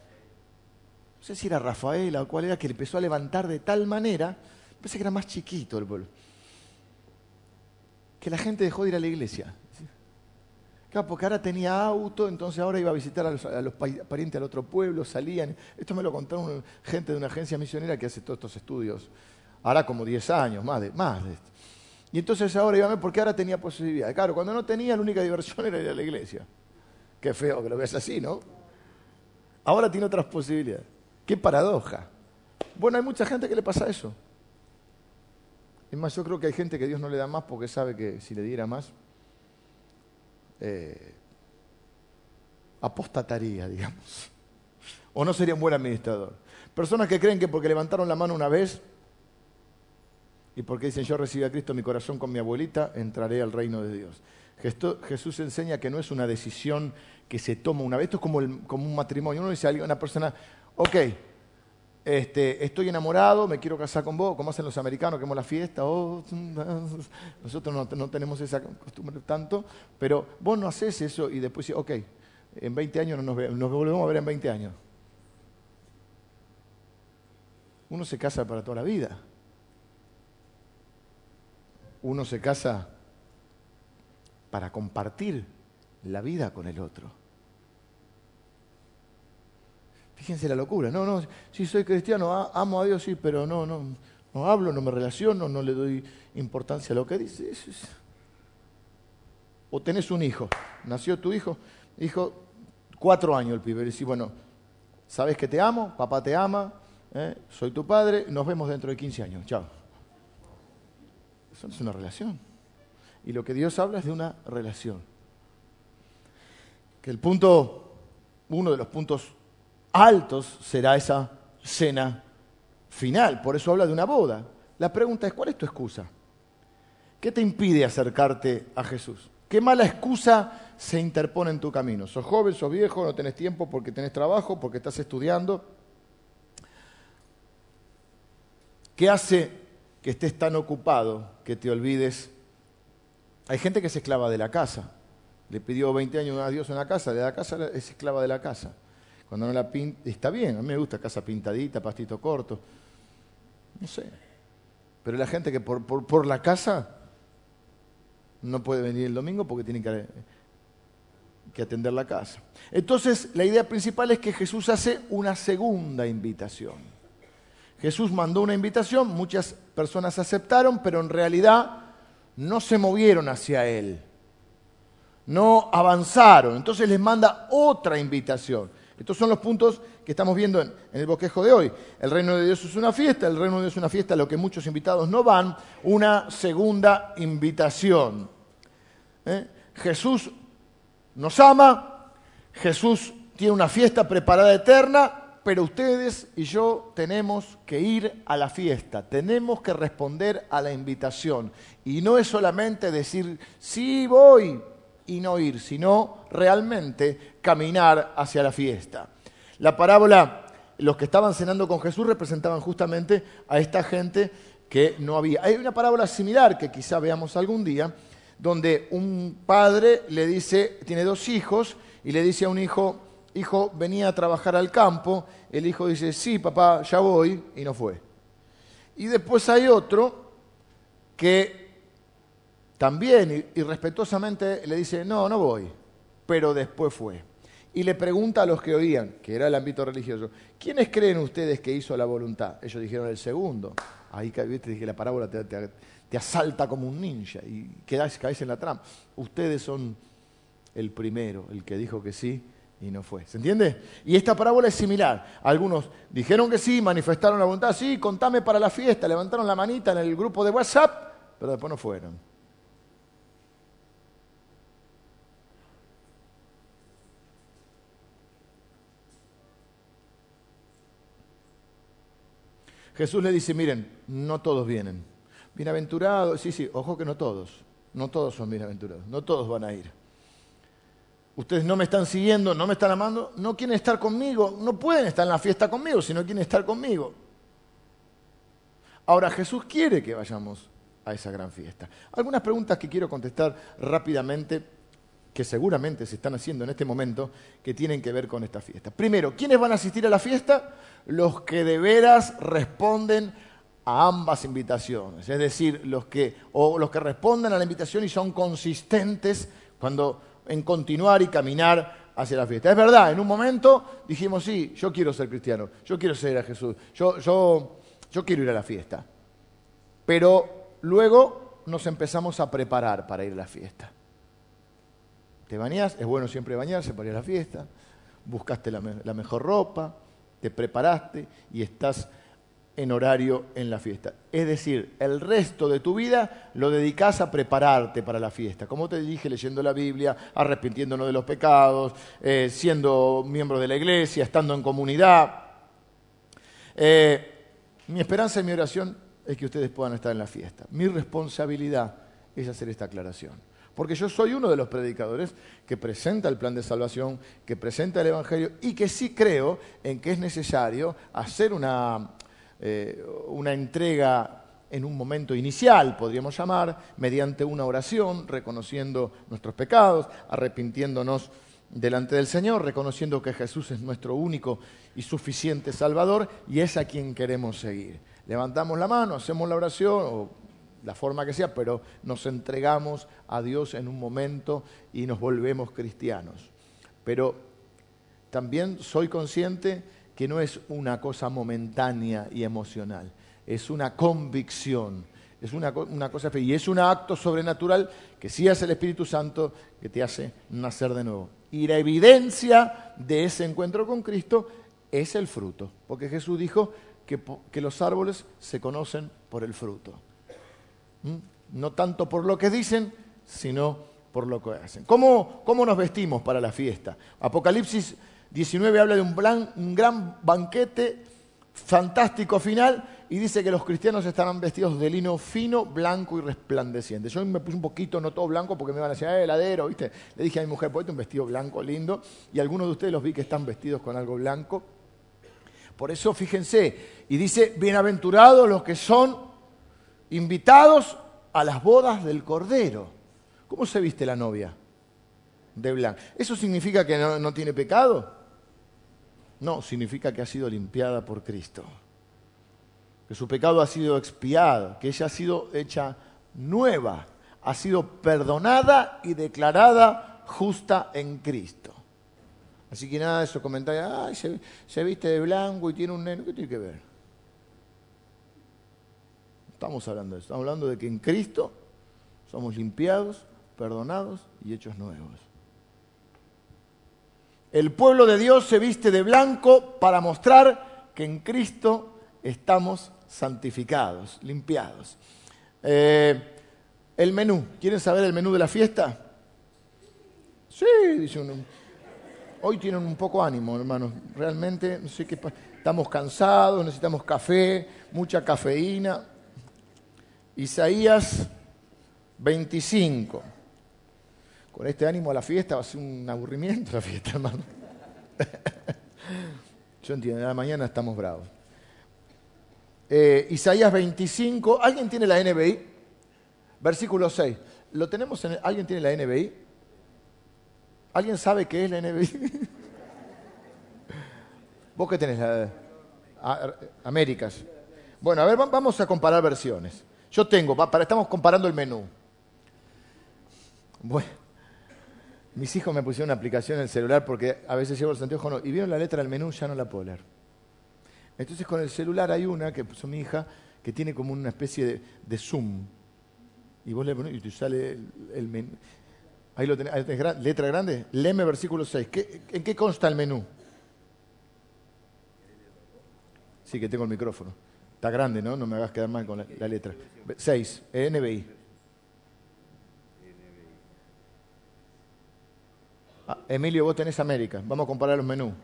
no sé si era Rafaela o cuál era, que empezó a levantar de tal manera, parece que era más chiquito el pueblo, que la gente dejó de ir a la iglesia. Claro, porque ahora tenía auto, entonces ahora iba a visitar a los, parientes al otro pueblo, salían. Esto me lo contaron gente de una agencia misionera que hace todos estos estudios. Ahora como 10 años, más de, más de esto. Y entonces ahora iba a ver porque ahora tenía posibilidad. Claro, cuando no tenía, la única diversión [laughs] era ir a la iglesia. Qué feo que lo veas así, ¿no? Ahora tiene otras posibilidades. Qué paradoja. Bueno, hay mucha gente que le pasa eso. Es más, yo creo que hay gente que Dios no le da más porque sabe que si le diera más, eh, apostataría, digamos. O no sería un buen administrador. Personas que creen que porque levantaron la mano una vez y porque dicen yo recibí a Cristo en mi corazón con mi abuelita, entraré al reino de Dios. Jesús enseña que no es una decisión que se toma una vez, esto es como, como un matrimonio. Uno dice a una persona, ok, este, estoy enamorado, me quiero casar con vos, como hacen los americanos, que la fiesta, oh, [laughs] nosotros no, tenemos esa costumbre tanto, pero vos no haces eso y después dices, ok, en 20 años no nos volvemos a ver en 20 años. Uno se casa para toda la vida. Uno se casa para compartir la vida con el otro. Fíjense la locura. No, no, si soy cristiano, amo a Dios, sí, pero no, no, no hablo, no me relaciono, no le doy importancia a lo que dice. O tenés un hijo, nació tu hijo, hijo, cuatro años el pibe, y decís, bueno, sabes que te amo, papá te ama, ¿eh? soy tu padre, nos vemos dentro de 15 años, chao. Eso no es una relación. Y lo que Dios habla es de una relación. Que el punto, uno de los puntos altos será esa cena final. Por eso habla de una boda. La pregunta es, ¿cuál es tu excusa? ¿Qué te impide acercarte a Jesús? ¿Qué mala excusa se interpone en tu camino? ¿Sos joven, sos viejo, no tenés tiempo porque tenés trabajo, porque estás estudiando? ¿Qué hace que estés tan ocupado que te olvides? Hay gente que es esclava de la casa. Le pidió 20 años a Dios en la casa, de la casa es esclava de la casa. Cuando no la pinta, está bien, a mí me gusta casa pintadita, pastito corto. No sé. Pero la gente que por, por, la casa no puede venir el domingo porque tiene que, que atender la casa. Entonces, la idea principal es que Jesús hace una segunda invitación. Jesús mandó una invitación, muchas personas aceptaron, pero en realidad no se movieron hacia Él, no avanzaron. Entonces les manda otra invitación. Estos son los puntos que estamos viendo en, el bosquejo de hoy. El reino de Dios es una fiesta, el reino de Dios es una fiesta a lo que muchos invitados no van, una segunda invitación. ¿Eh? Jesús nos ama, Jesús tiene una fiesta preparada eterna, pero ustedes y yo tenemos que ir a la fiesta, tenemos que responder a la invitación. Y no es solamente decir, sí voy, y no ir, sino realmente caminar hacia la fiesta. La parábola, los que estaban cenando con Jesús representaban justamente a esta gente que no había. Hay una parábola similar que quizá veamos algún día, donde un padre le dice, tiene dos hijos, y le dice a un hijo, hijo, venía a trabajar al campo, el hijo dice, sí, papá, ya voy, y no fue. Y después hay otro que también y, respetuosamente le dice, no, no voy, pero después fue. Y le pregunta a los que oían, que era el ámbito religioso, ¿quiénes creen ustedes que hizo la voluntad? Ellos dijeron el segundo. Ahí te dije, la parábola te, asalta como un ninja y quedás, caes en la trampa. Ustedes son el primero, el que dijo que sí y no fue. ¿Se entiende? Y esta parábola es similar. Algunos dijeron que sí, manifestaron la voluntad, sí, contame para la fiesta, levantaron la manita en el grupo de WhatsApp, pero después no fueron. Jesús le dice, miren, no todos vienen. Bienaventurados, sí, sí, ojo que no todos, no todos son bienaventurados, no todos van a ir. Ustedes no me están siguiendo, no me están amando, no quieren estar conmigo, no pueden estar en la fiesta conmigo si no quieren estar conmigo. Ahora Jesús quiere que vayamos a esa gran fiesta. Algunas preguntas que quiero contestar rápidamente, que seguramente se están haciendo en este momento, que tienen que ver con esta fiesta. Primero, ¿quiénes van a asistir a la fiesta? Los que de veras responden a ambas invitaciones, es decir, los que, o los que responden a la invitación y son consistentes cuando, en continuar y caminar hacia la fiesta. Es verdad, en un momento dijimos, sí, yo quiero ser cristiano, yo quiero ser a Jesús, yo, yo, yo quiero ir a la fiesta. Pero luego nos empezamos a preparar para ir a la fiesta. Te bañas, es bueno siempre bañarse para ir a la fiesta, buscaste la mejor ropa, te preparaste y estás en horario en la fiesta. Es decir, el resto de tu vida lo dedicas a prepararte para la fiesta. Como te dije, leyendo la Biblia, arrepintiéndonos de los pecados, eh, siendo miembro de la iglesia, estando en comunidad. Eh, mi esperanza y mi oración es que ustedes puedan estar en la fiesta. Mi responsabilidad es hacer esta aclaración. Porque yo soy uno de los predicadores que presenta el plan de salvación, que presenta el Evangelio y que sí creo en que es necesario hacer una, eh, una entrega en un momento inicial, podríamos llamar, mediante una oración, reconociendo nuestros pecados, arrepintiéndonos delante del Señor, reconociendo que Jesús es nuestro único y suficiente Salvador y es a quien queremos seguir. Levantamos la mano, hacemos la oración la forma que sea, pero nos entregamos a Dios en un momento y nos volvemos cristianos. Pero también soy consciente que no es una cosa momentánea y emocional, es una convicción, es una, cosa y es un acto sobrenatural que sí hace el Espíritu Santo que te hace nacer de nuevo. Y la evidencia de ese encuentro con Cristo es el fruto, porque Jesús dijo que los árboles se conocen por el fruto. ¿Mm? No tanto por lo que dicen, sino por lo que hacen. ¿Cómo, cómo nos vestimos para la fiesta? Apocalipsis 19 habla de un, gran banquete fantástico final y dice que los cristianos estarán vestidos de lino fino, blanco y resplandeciente. Yo me puse un poquito, no todo blanco, porque me van a decir, eh, heladero, ¿viste? Le dije a mi mujer, ponete un vestido blanco lindo, y algunos de ustedes los vi que están vestidos con algo blanco. Por eso, fíjense, y dice, bienaventurados los que son invitados a las bodas del Cordero. ¿Cómo se viste la novia? De blanco. ¿Eso significa que no, tiene pecado? No, significa que ha sido limpiada por Cristo. Que su pecado ha sido expiado, que ella ha sido hecha nueva, ha sido perdonada y declarada justa en Cristo. Así que nada de esos comentarios, ay, se, viste de blanco y tiene un neno, ¿qué tiene que ver? Estamos hablando de eso, estamos hablando de que en Cristo somos limpiados, perdonados y hechos nuevos. El pueblo de Dios se viste de blanco para mostrar que en Cristo estamos santificados, limpiados. Eh, el menú, ¿quieren saber el menú de la fiesta? Sí, dice uno. Hoy tienen un poco ánimo, hermanos. Realmente, no sé qué Estamos cansados, necesitamos café, mucha cafeína. Isaías 25 con este ánimo a la fiesta va a ser un aburrimiento la fiesta, hermano. [laughs] Yo entiendo, la mañana estamos bravos. Eh, Isaías 25, ¿alguien tiene la NBI? Versículo 6. ¿Lo tenemos en, ¿Alguien tiene la NBI? ¿Alguien sabe qué es la NBI? [laughs] ¿Vos qué tenés? La, Américas. Bueno, a ver, vamos a comparar versiones. Yo tengo, para, estamos comparando el menú. Bueno, mis hijos me pusieron una aplicación en el celular porque a veces llevo el anteojos y vieron la letra del menú, ya no la puedo leer. Entonces con el celular hay una que puso mi hija que tiene como una especie de, zoom. Y vos le pones y te sale el, menú. Ahí lo tenés, letra grande. Léeme versículo 6. ¿En qué consta el menú? Sí, que tengo el micrófono. Está grande, ¿no? No me hagas quedar mal con la, letra. 6. NBI. Ah, Emilio, vos tenés América. Vamos a comparar los menús.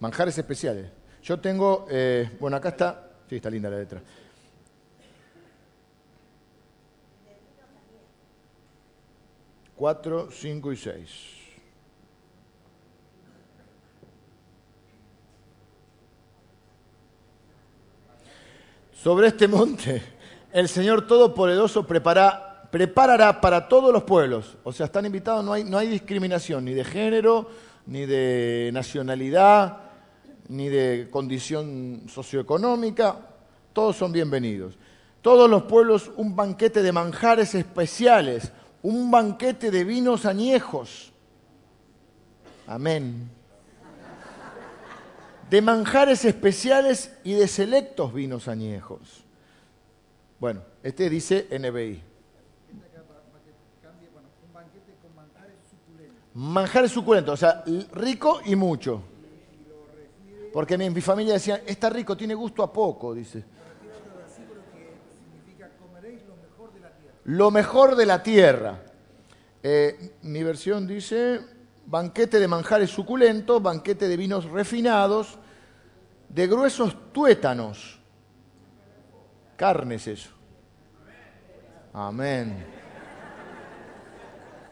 Manjares especiales. Yo tengo, eh, bueno, acá está, sí, está linda la letra. Cuatro, cinco y seis. Sobre este monte, el Señor Todopoderoso prepara preparará para todos los pueblos. O sea, están invitados, no hay discriminación ni de género, ni de nacionalidad, ni de condición socioeconómica. Todos son bienvenidos. Todos los pueblos un banquete de manjares especiales, un banquete de vinos añejos. Amén. De manjares especiales y de selectos vinos añejos. Bueno, este dice NBI. Manjares suculentos, o sea, rico y mucho. Porque mi, familia decía, está rico, tiene gusto a poco, dice. Lo mejor de la tierra. Eh, mi versión dice, banquete de manjares suculentos, banquete de vinos refinados, de gruesos tuétanos. Carnes eso. Amén.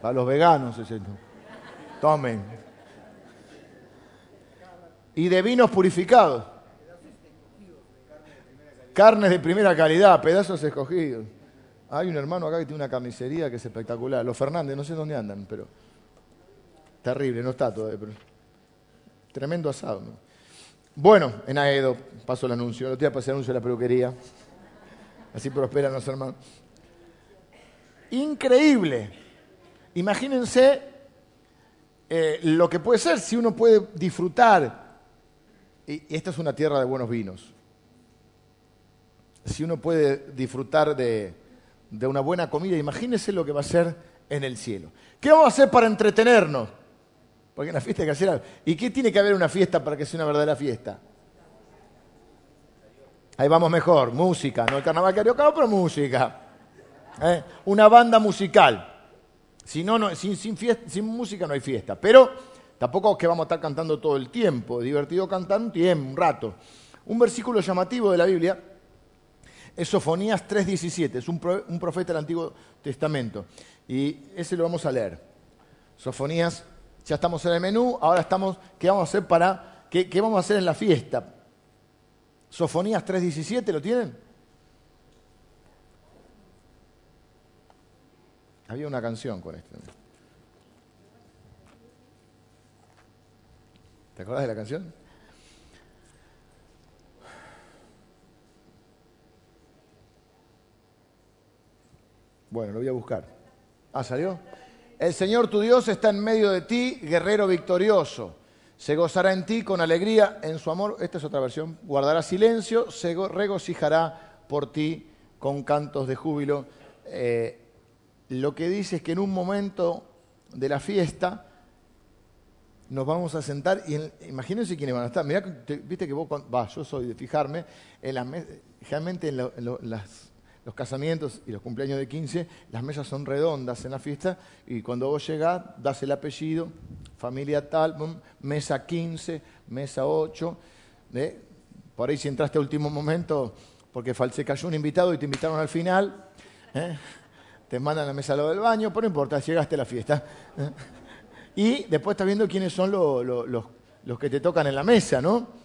Para los veganos es esto. Tomen. Y de vinos purificados. Carnes de primera calidad, pedazos escogidos. Hay un hermano acá que tiene una carnicería que es espectacular. Los Fernández, no sé dónde andan, pero Terrible, no está todavía, pero tremendo asado. Bueno, en Aedo pasó el anuncio, el otro día pasé el anuncio de la peluquería. Así prosperan los hermanos. Increíble. Imagínense eh, lo que puede ser si uno puede disfrutar, y, esta es una tierra de buenos vinos, si uno puede disfrutar de, de una buena comida, imagínense lo que va a ser en el cielo. ¿Qué vamos a hacer para entretenernos? Porque en la fiesta. ¿Y qué tiene que haber una fiesta para que sea una verdadera fiesta? Ahí vamos mejor, música, no el carnaval carioca, pero música. ¿Eh? Una banda musical. Si no, sin, sin, música no hay fiesta. Pero tampoco es que vamos a estar cantando todo el tiempo. Es divertido cantar un tiempo, un rato. Un versículo llamativo de la Biblia es Sofonías 3.17. Es un, un profeta del Antiguo Testamento. Y ese lo vamos a leer. Sofonías ya estamos en el menú, ahora estamos, ¿qué vamos a hacer para, qué, vamos a hacer en la fiesta? Sofonías 3.17, ¿lo tienen? Había una canción con esto. ¿Te acuerdas de la canción? Bueno, lo voy a buscar. Ah, ¿salió? El Señor tu Dios está en medio de ti, guerrero victorioso. Se gozará en ti con alegría en su amor. Esta es otra versión. Guardará silencio, se regocijará por ti con cantos de júbilo. Eh, lo que dice es que en un momento de la fiesta nos vamos a sentar y imagínense quiénes van a estar. Mirá, viste que vos, va, yo soy de fijarme, en las, generalmente en las los casamientos y los cumpleaños de 15, las mesas son redondas en la fiesta y cuando vos llegás, das el apellido, familia tal, mesa 15, mesa 8. ¿eh? Por ahí si entraste a último momento porque se cayó un invitado y te invitaron al final, ¿eh? te mandan a la mesa lo del baño, pero no importa, llegaste a la fiesta. ¿eh? Y después estás viendo quiénes son los que te tocan en la mesa, ¿no?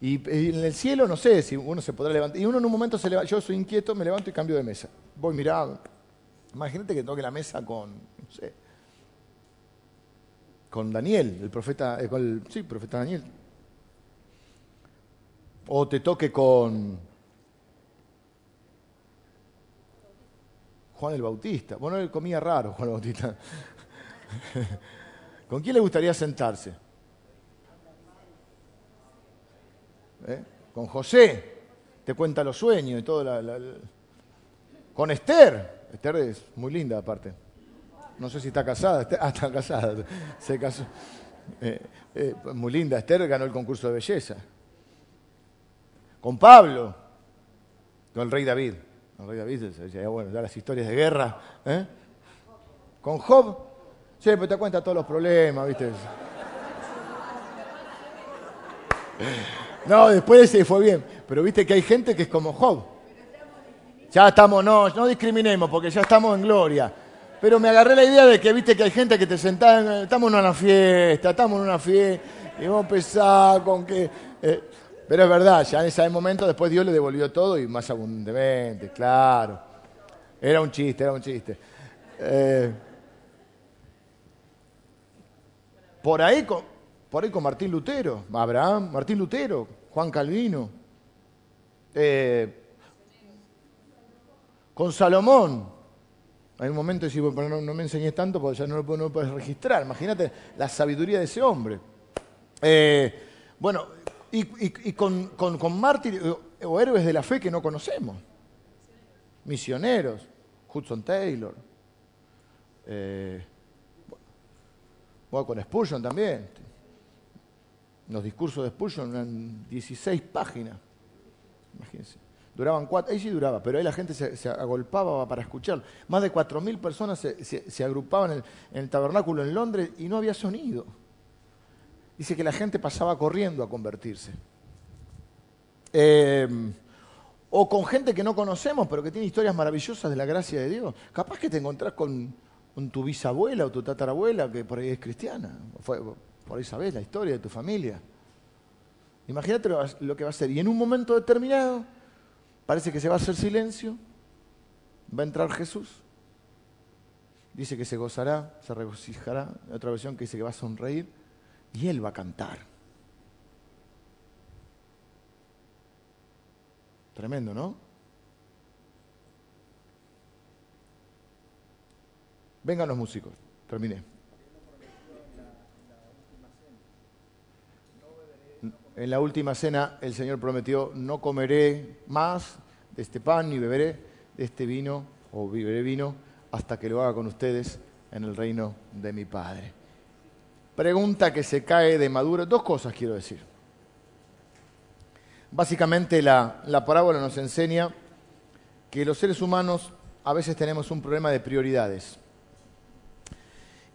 Y, en el cielo no sé si uno se podrá levantar. Y uno en un momento se levanta, yo soy inquieto, me levanto y cambio de mesa. Voy, mirá, imagínate que toque la mesa con, no sé, con Daniel, el profeta, eh, el, sí, profeta Daniel. O te toque con Juan el Bautista. Bueno, él comía raro, Juan el Bautista. [laughs] ¿Con quién le gustaría sentarse? ¿Eh? con José, te cuenta los sueños y todo. Con Esther, Esther es muy linda aparte. No sé si está casada, ah, está casada, se casó. Eh, eh, muy linda, Esther ganó el concurso de belleza. Con Pablo, con el rey David. El rey David, bueno, ya las historias de guerra. Con Job, siempre te cuenta todos los problemas, ¿viste? No, después se fue bien. Pero viste que hay gente que es como Job. Ya estamos, no, no discriminemos porque ya estamos en gloria. Pero me agarré la idea de que viste que hay gente que te sentaba, estamos en una fiesta, estamos en una fiesta, y vamos a empezar con que... Eh, pero es verdad, ya en ese momento después Dios le devolvió todo y más abundantemente, claro. Era un chiste, era un chiste. Eh, por ahí con, por ahí con Martín Lutero, Abraham, Martín Lutero, Juan Calvino, eh, con Salomón. Hay un momento que no, no, me enseñé tanto porque ya no lo, no puedes registrar. Imagínate la sabiduría de ese hombre. Eh, bueno, y, con, con, mártires o héroes de la fe que no conocemos. Misioneros, Hudson Taylor. Eh, bueno, con Spurgeon también. Los discursos de Spurgeon eran 16 páginas. Imagínense. Duraban cuatro, ahí sí duraba, pero ahí la gente se, agolpaba para escucharlo. Más de 4.000 personas se, agrupaban en el, tabernáculo en Londres y no había sonido. Dice que la gente pasaba corriendo a convertirse. Eh, o con gente que no conocemos, pero que tiene historias maravillosas de la gracia de Dios. Capaz que te encontrás con, tu bisabuela o tu tatarabuela, que por ahí es cristiana. Fue, por ahí sabes la historia de tu familia. Imagínate lo que va a ser. Y en un momento determinado, parece que se va a hacer silencio, va a entrar Jesús. dice que se gozará, se regocijará, otra versión que dice que va a sonreír y Él va a cantar. Tremendo, ¿no? Vengan los músicos, terminé. En la última cena el Señor prometió, no comeré más de este pan ni beberé de este vino o beberé vino hasta que lo haga con ustedes en el reino de mi Padre. Pregunta que se cae de madura. Dos cosas quiero decir. Básicamente la, la parábola nos enseña que los seres humanos a veces tenemos un problema de prioridades.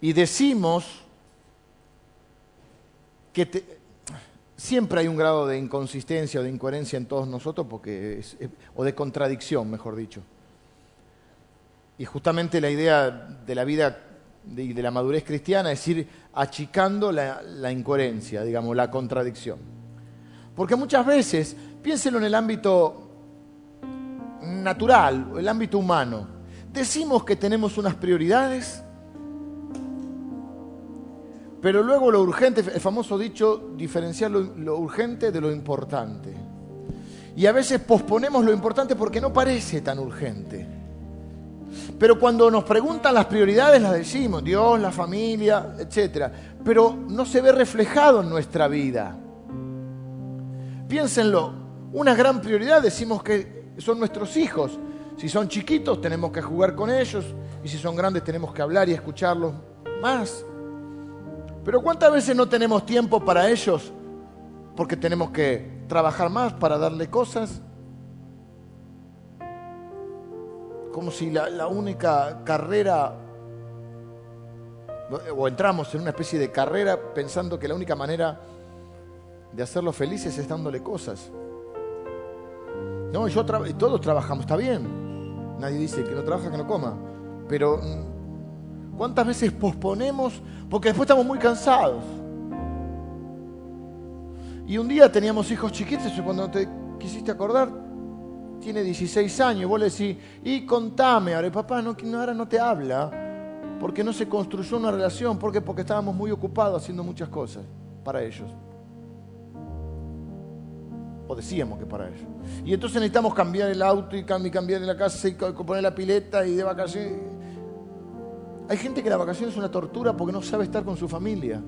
Y decimos que siempre hay un grado de inconsistencia o de incoherencia en todos nosotros, porque o de contradicción, mejor dicho. Y justamente la idea de la vida y de, la madurez cristiana es ir achicando la, la incoherencia, digamos, la contradicción. Porque muchas veces, piénselo en el ámbito natural, el ámbito humano, decimos que tenemos unas prioridades, pero luego lo urgente, el famoso dicho, diferenciar lo, urgente de lo importante. Y a veces posponemos lo importante porque no parece tan urgente. Pero cuando nos preguntan las prioridades las decimos, Dios, la familia, etc. Pero no se ve reflejado en nuestra vida. Piénsenlo, una gran prioridad decimos que son nuestros hijos. Si son chiquitos tenemos que jugar con ellos y si son grandes tenemos que hablar y escucharlos más. Pero ¿cuántas veces no tenemos tiempo para ellos porque tenemos que trabajar más para darle cosas? como si la, única carrera, o entramos en una especie de carrera pensando que la única manera de hacerlos felices es dándole cosas. No, yo todos trabajamos, está bien. Nadie dice que no trabaja, que no coma. Pero mm, ¿cuántas veces posponemos? Porque después estamos muy cansados. Y un día teníamos hijos chiquitos y cuando te quisiste acordar, tiene 16 años, vos le decís, y contame, ahora papá no, ahora no te habla, porque no se construyó una relación, porque porque estábamos muy ocupados haciendo muchas cosas para ellos. O decíamos que para ellos. Y entonces necesitamos cambiar el auto y cambiar la casa y poner la pileta y de vacaciones. Hay gente que la vacación es una tortura porque no sabe estar con su familia.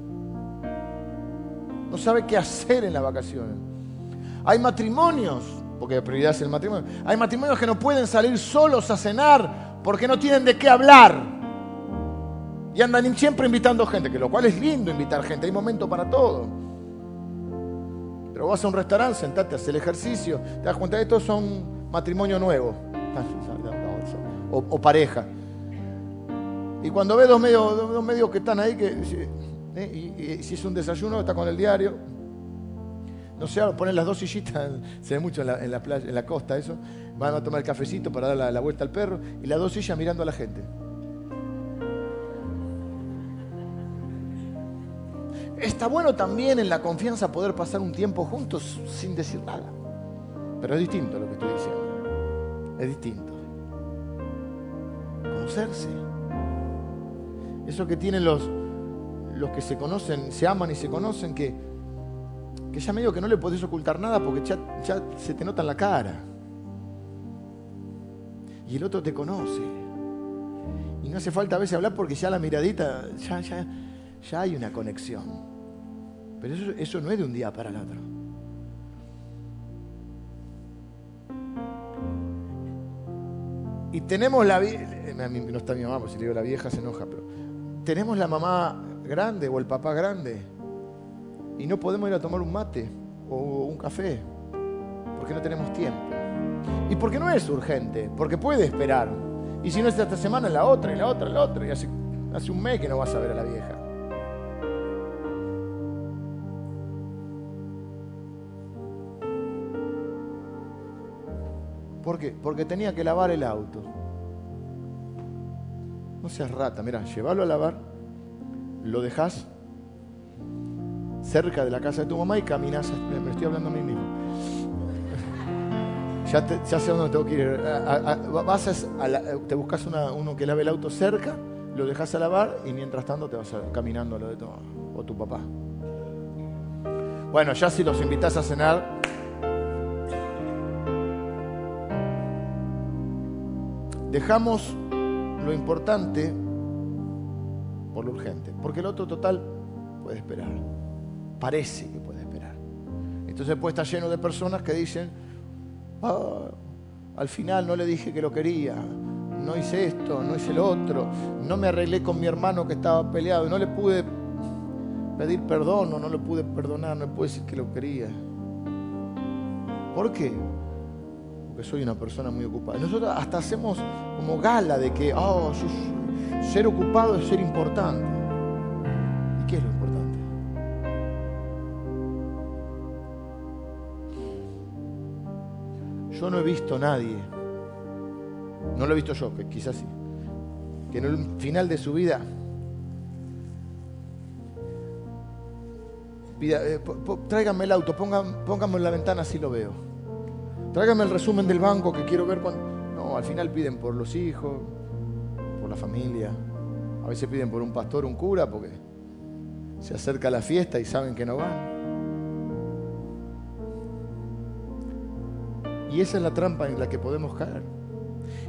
No sabe qué hacer en las vacaciones. Hay matrimonios porque la prioridad es el matrimonio. Hay matrimonios que no pueden salir solos a cenar porque no tienen de qué hablar. Y andan siempre invitando gente, que lo cual es lindo invitar gente, hay momento para todo. Pero vas a un restaurante, sentate, haces el ejercicio, te das cuenta de estos son matrimonio nuevo [laughs] o, pareja. Y cuando ves dos medios, dos medios que están ahí, que, eh, y si es un desayuno, está con el diario, no sé, ponen las dos sillitas, [laughs] se ve mucho en la, playa, en la costa eso. Van a tomar el cafecito para dar la, vuelta al perro y las dos sillas mirando a la gente. Está bueno también en la confianza poder pasar un tiempo juntos sin decir nada. Pero es distinto lo que estoy diciendo. Es distinto. Conocerse. Eso que tienen los, los que se conocen, se aman y se conocen, que que ya medio que no le podés ocultar nada porque ya, se te nota en la cara. Y el otro te conoce. Y no hace falta a veces hablar porque ya la miradita, ya, ya, ya hay una conexión. Pero eso, eso no es de un día para el otro. Y tenemos la eh, no está mi mamá, porque si le digo la vieja se enoja, pero tenemos la mamá grande o el papá grande y no podemos ir a tomar un mate o un café porque no tenemos tiempo. Y porque no es urgente, porque puede esperar. Y si no es esta semana, la otra, y la otra, la otra. Y hace, hace un mes que no vas a ver a la vieja. ¿Por qué? Porque tenía que lavar el auto. No seas rata, mira, llévalo a lavar, lo dejas cerca de la casa de tu mamá y caminas, me estoy hablando a mí mismo. Ya, sé dónde tengo que ir. vas te buscas uno que lave el auto cerca lo dejas a lavar y mientras tanto te vas caminando a lo de tu, o tu papá. Bueno, ya si los invitas a cenar, dejamos lo importante por lo urgente, porque el otro total puede esperar, parece que puede esperar. Entonces puede estar lleno de personas que dicen, ah, al final no le dije que lo quería, no hice esto, no hice lo otro, no me arreglé con mi hermano que estaba peleado, no le pude pedir perdón o no le pude perdonar, no le pude decir que lo quería. ¿Por qué? Soy una persona muy ocupada. Nosotros hasta hacemos como gala de que oh, ser ocupado es ser importante. ¿Y qué es lo importante? Yo no he visto a nadie no lo he visto yo, que quizás sí. Que en el final de su vida pida, eh, el auto, póngame en la ventana así lo veo. Tráigame el resumen del banco que quiero ver cuando... No, al final piden por los hijos, por la familia. A veces piden por un pastor, un cura, porque se acerca la fiesta y saben que no van. Y esa es la trampa en la que podemos caer.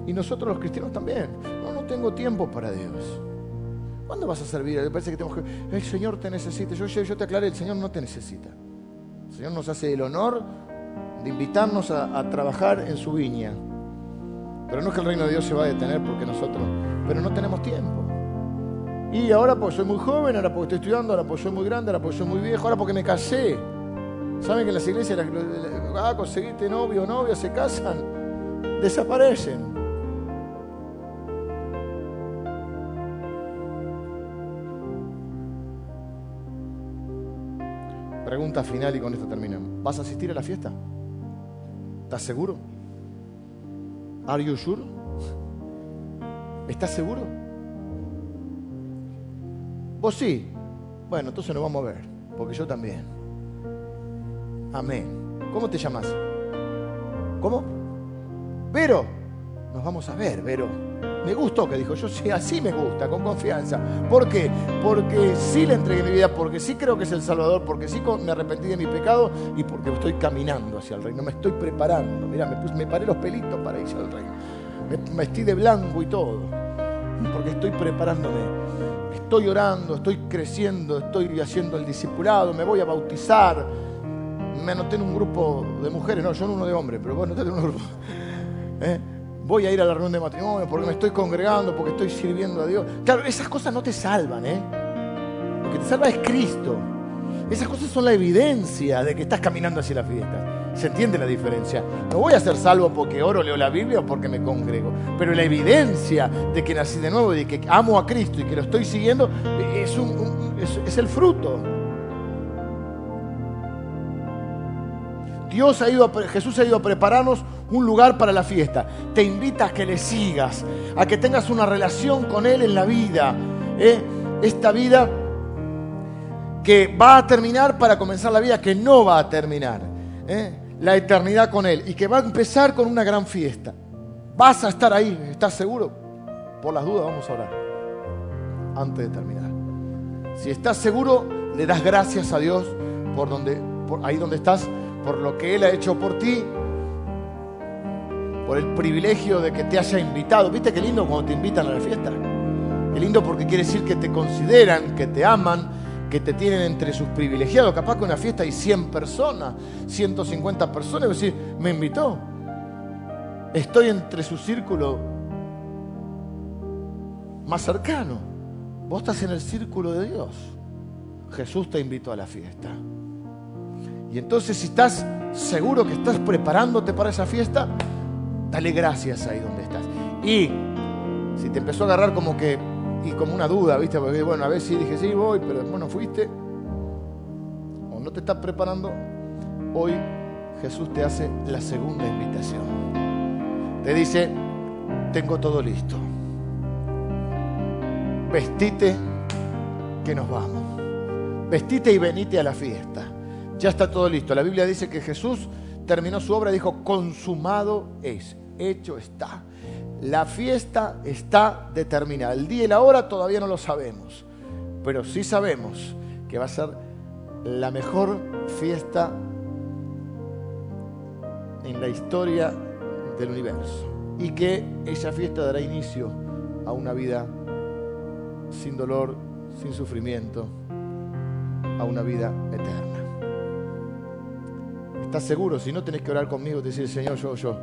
Y nosotros los cristianos también. No, no tengo tiempo para Dios. ¿Cuándo vas a servir? Me parece que tenemos que... El Señor te necesita. Yo, yo te aclaré, el Señor no te necesita. El Señor nos hace el honor de invitarnos a, trabajar en su viña. Pero no es que el reino de Dios se va a detener porque nosotros... Pero no tenemos tiempo. Y ahora porque soy muy joven, ahora porque estoy estudiando, ahora porque soy muy grande, ahora porque soy muy viejo, ahora porque me casé. ¿Saben que en las iglesias, ah, conseguiste novio o novia, se casan, desaparecen? Pregunta final y con esto terminamos. ¿Vas a asistir a la fiesta? ¿Estás seguro? ¿Are you sure? ¿Estás seguro? ¿Vos sí? Bueno, entonces nos vamos a ver, porque yo también. Amén. ¿Cómo te llamas? ¿Cómo? Vero. Nos vamos a ver, Vero. Me gustó que dijo, yo sí, así me gusta, con confianza. ¿Por qué? Porque sí le entregué mi vida, porque sí creo que es el Salvador, porque sí me arrepentí de mi pecado y porque estoy caminando hacia el reino, me estoy preparando. Mira, me, me paré los pelitos para ir al reino. Me vestí de blanco y todo, porque estoy preparándome. Estoy orando, estoy creciendo, estoy haciendo el discipulado, me voy a bautizar. Me anoté en un grupo de mujeres, no, yo en uno de hombres, pero bueno, anoté en un grupo. [laughs] ¿Eh? Voy a ir a la reunión de matrimonio porque me estoy congregando, porque estoy sirviendo a Dios. Claro, esas cosas no te salvan, ¿eh? Lo que te salva es Cristo. Esas cosas son la evidencia de que estás caminando hacia la fiesta. ¿Se entiende la diferencia? No voy a ser salvo porque oro, leo la Biblia o porque me congrego. Pero la evidencia de que nací de nuevo y de que amo a Cristo y que lo estoy siguiendo es, es el fruto. Dios ha ido Jesús ha ido a prepararnos un lugar para la fiesta. Te invita a que le sigas, a que tengas una relación con Él en la vida. ¿eh? Esta vida que va a terminar para comenzar la vida que no va a terminar. ¿eh? La eternidad con Él y que va a empezar con una gran fiesta. Vas a estar ahí, ¿estás seguro? Por las dudas vamos a orar antes de terminar. Si estás seguro, le das gracias a Dios por donde, por ahí donde estás por lo que Él ha hecho por ti, por el privilegio de que te haya invitado. ¿Viste qué lindo cuando te invitan a la fiesta? Qué lindo porque quiere decir que te consideran, que te aman, que te tienen entre sus privilegiados. Capaz que una fiesta hay 100 personas, 150 personas, y decir, me invitó. Estoy entre su círculo más cercano. Vos estás en el círculo de Dios. Jesús te invitó a la fiesta. Y entonces si estás seguro que estás preparándote para esa fiesta, dale gracias ahí donde estás. Y si te empezó a agarrar como que, y como una duda, ¿viste? Porque bueno, a veces sí dije, sí, voy, pero después no fuiste, o no te estás preparando, hoy Jesús te hace la segunda invitación. Te dice, tengo todo listo. Vestite que nos vamos. Vestite y venite a la fiesta ya está todo listo. La Biblia dice que Jesús terminó su obra y dijo, consumado es, hecho está. La fiesta está determinada. El día y la hora todavía no lo sabemos, pero sí sabemos que va a ser la mejor fiesta en la historia del universo y que esa fiesta dará inicio a una vida sin dolor, sin sufrimiento, a una vida eterna. ¿Estás seguro? Si no tenés que orar conmigo y decir, Señor, yo, yo,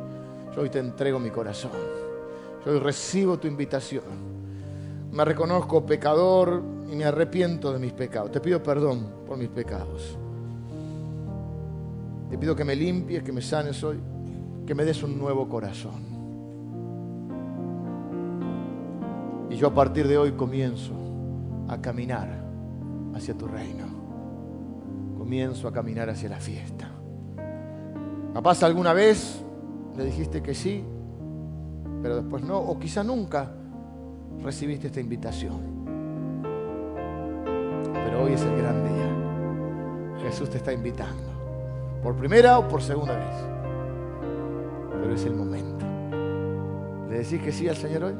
yo hoy te entrego mi corazón. Yo hoy recibo tu invitación. Me reconozco pecador y me arrepiento de mis pecados. Te pido perdón por mis pecados. Te pido que me limpies, que me sanes hoy, que me des un nuevo corazón. Y yo a partir de hoy comienzo a caminar hacia tu reino. Comienzo a caminar hacia la fiesta. Capaz alguna vez le dijiste que sí, pero después no, o quizá nunca recibiste esta invitación. Pero hoy es el gran día. Jesús te está invitando. Por primera o por segunda vez. Pero es el momento. ¿Le decís que sí al Señor hoy?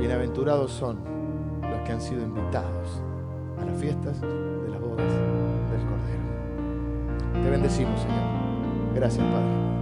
Bienaventurados son los que han sido invitados a las fiestas de las bodas del Cordero. Te bendecimos, Señor. Gracias, Padre.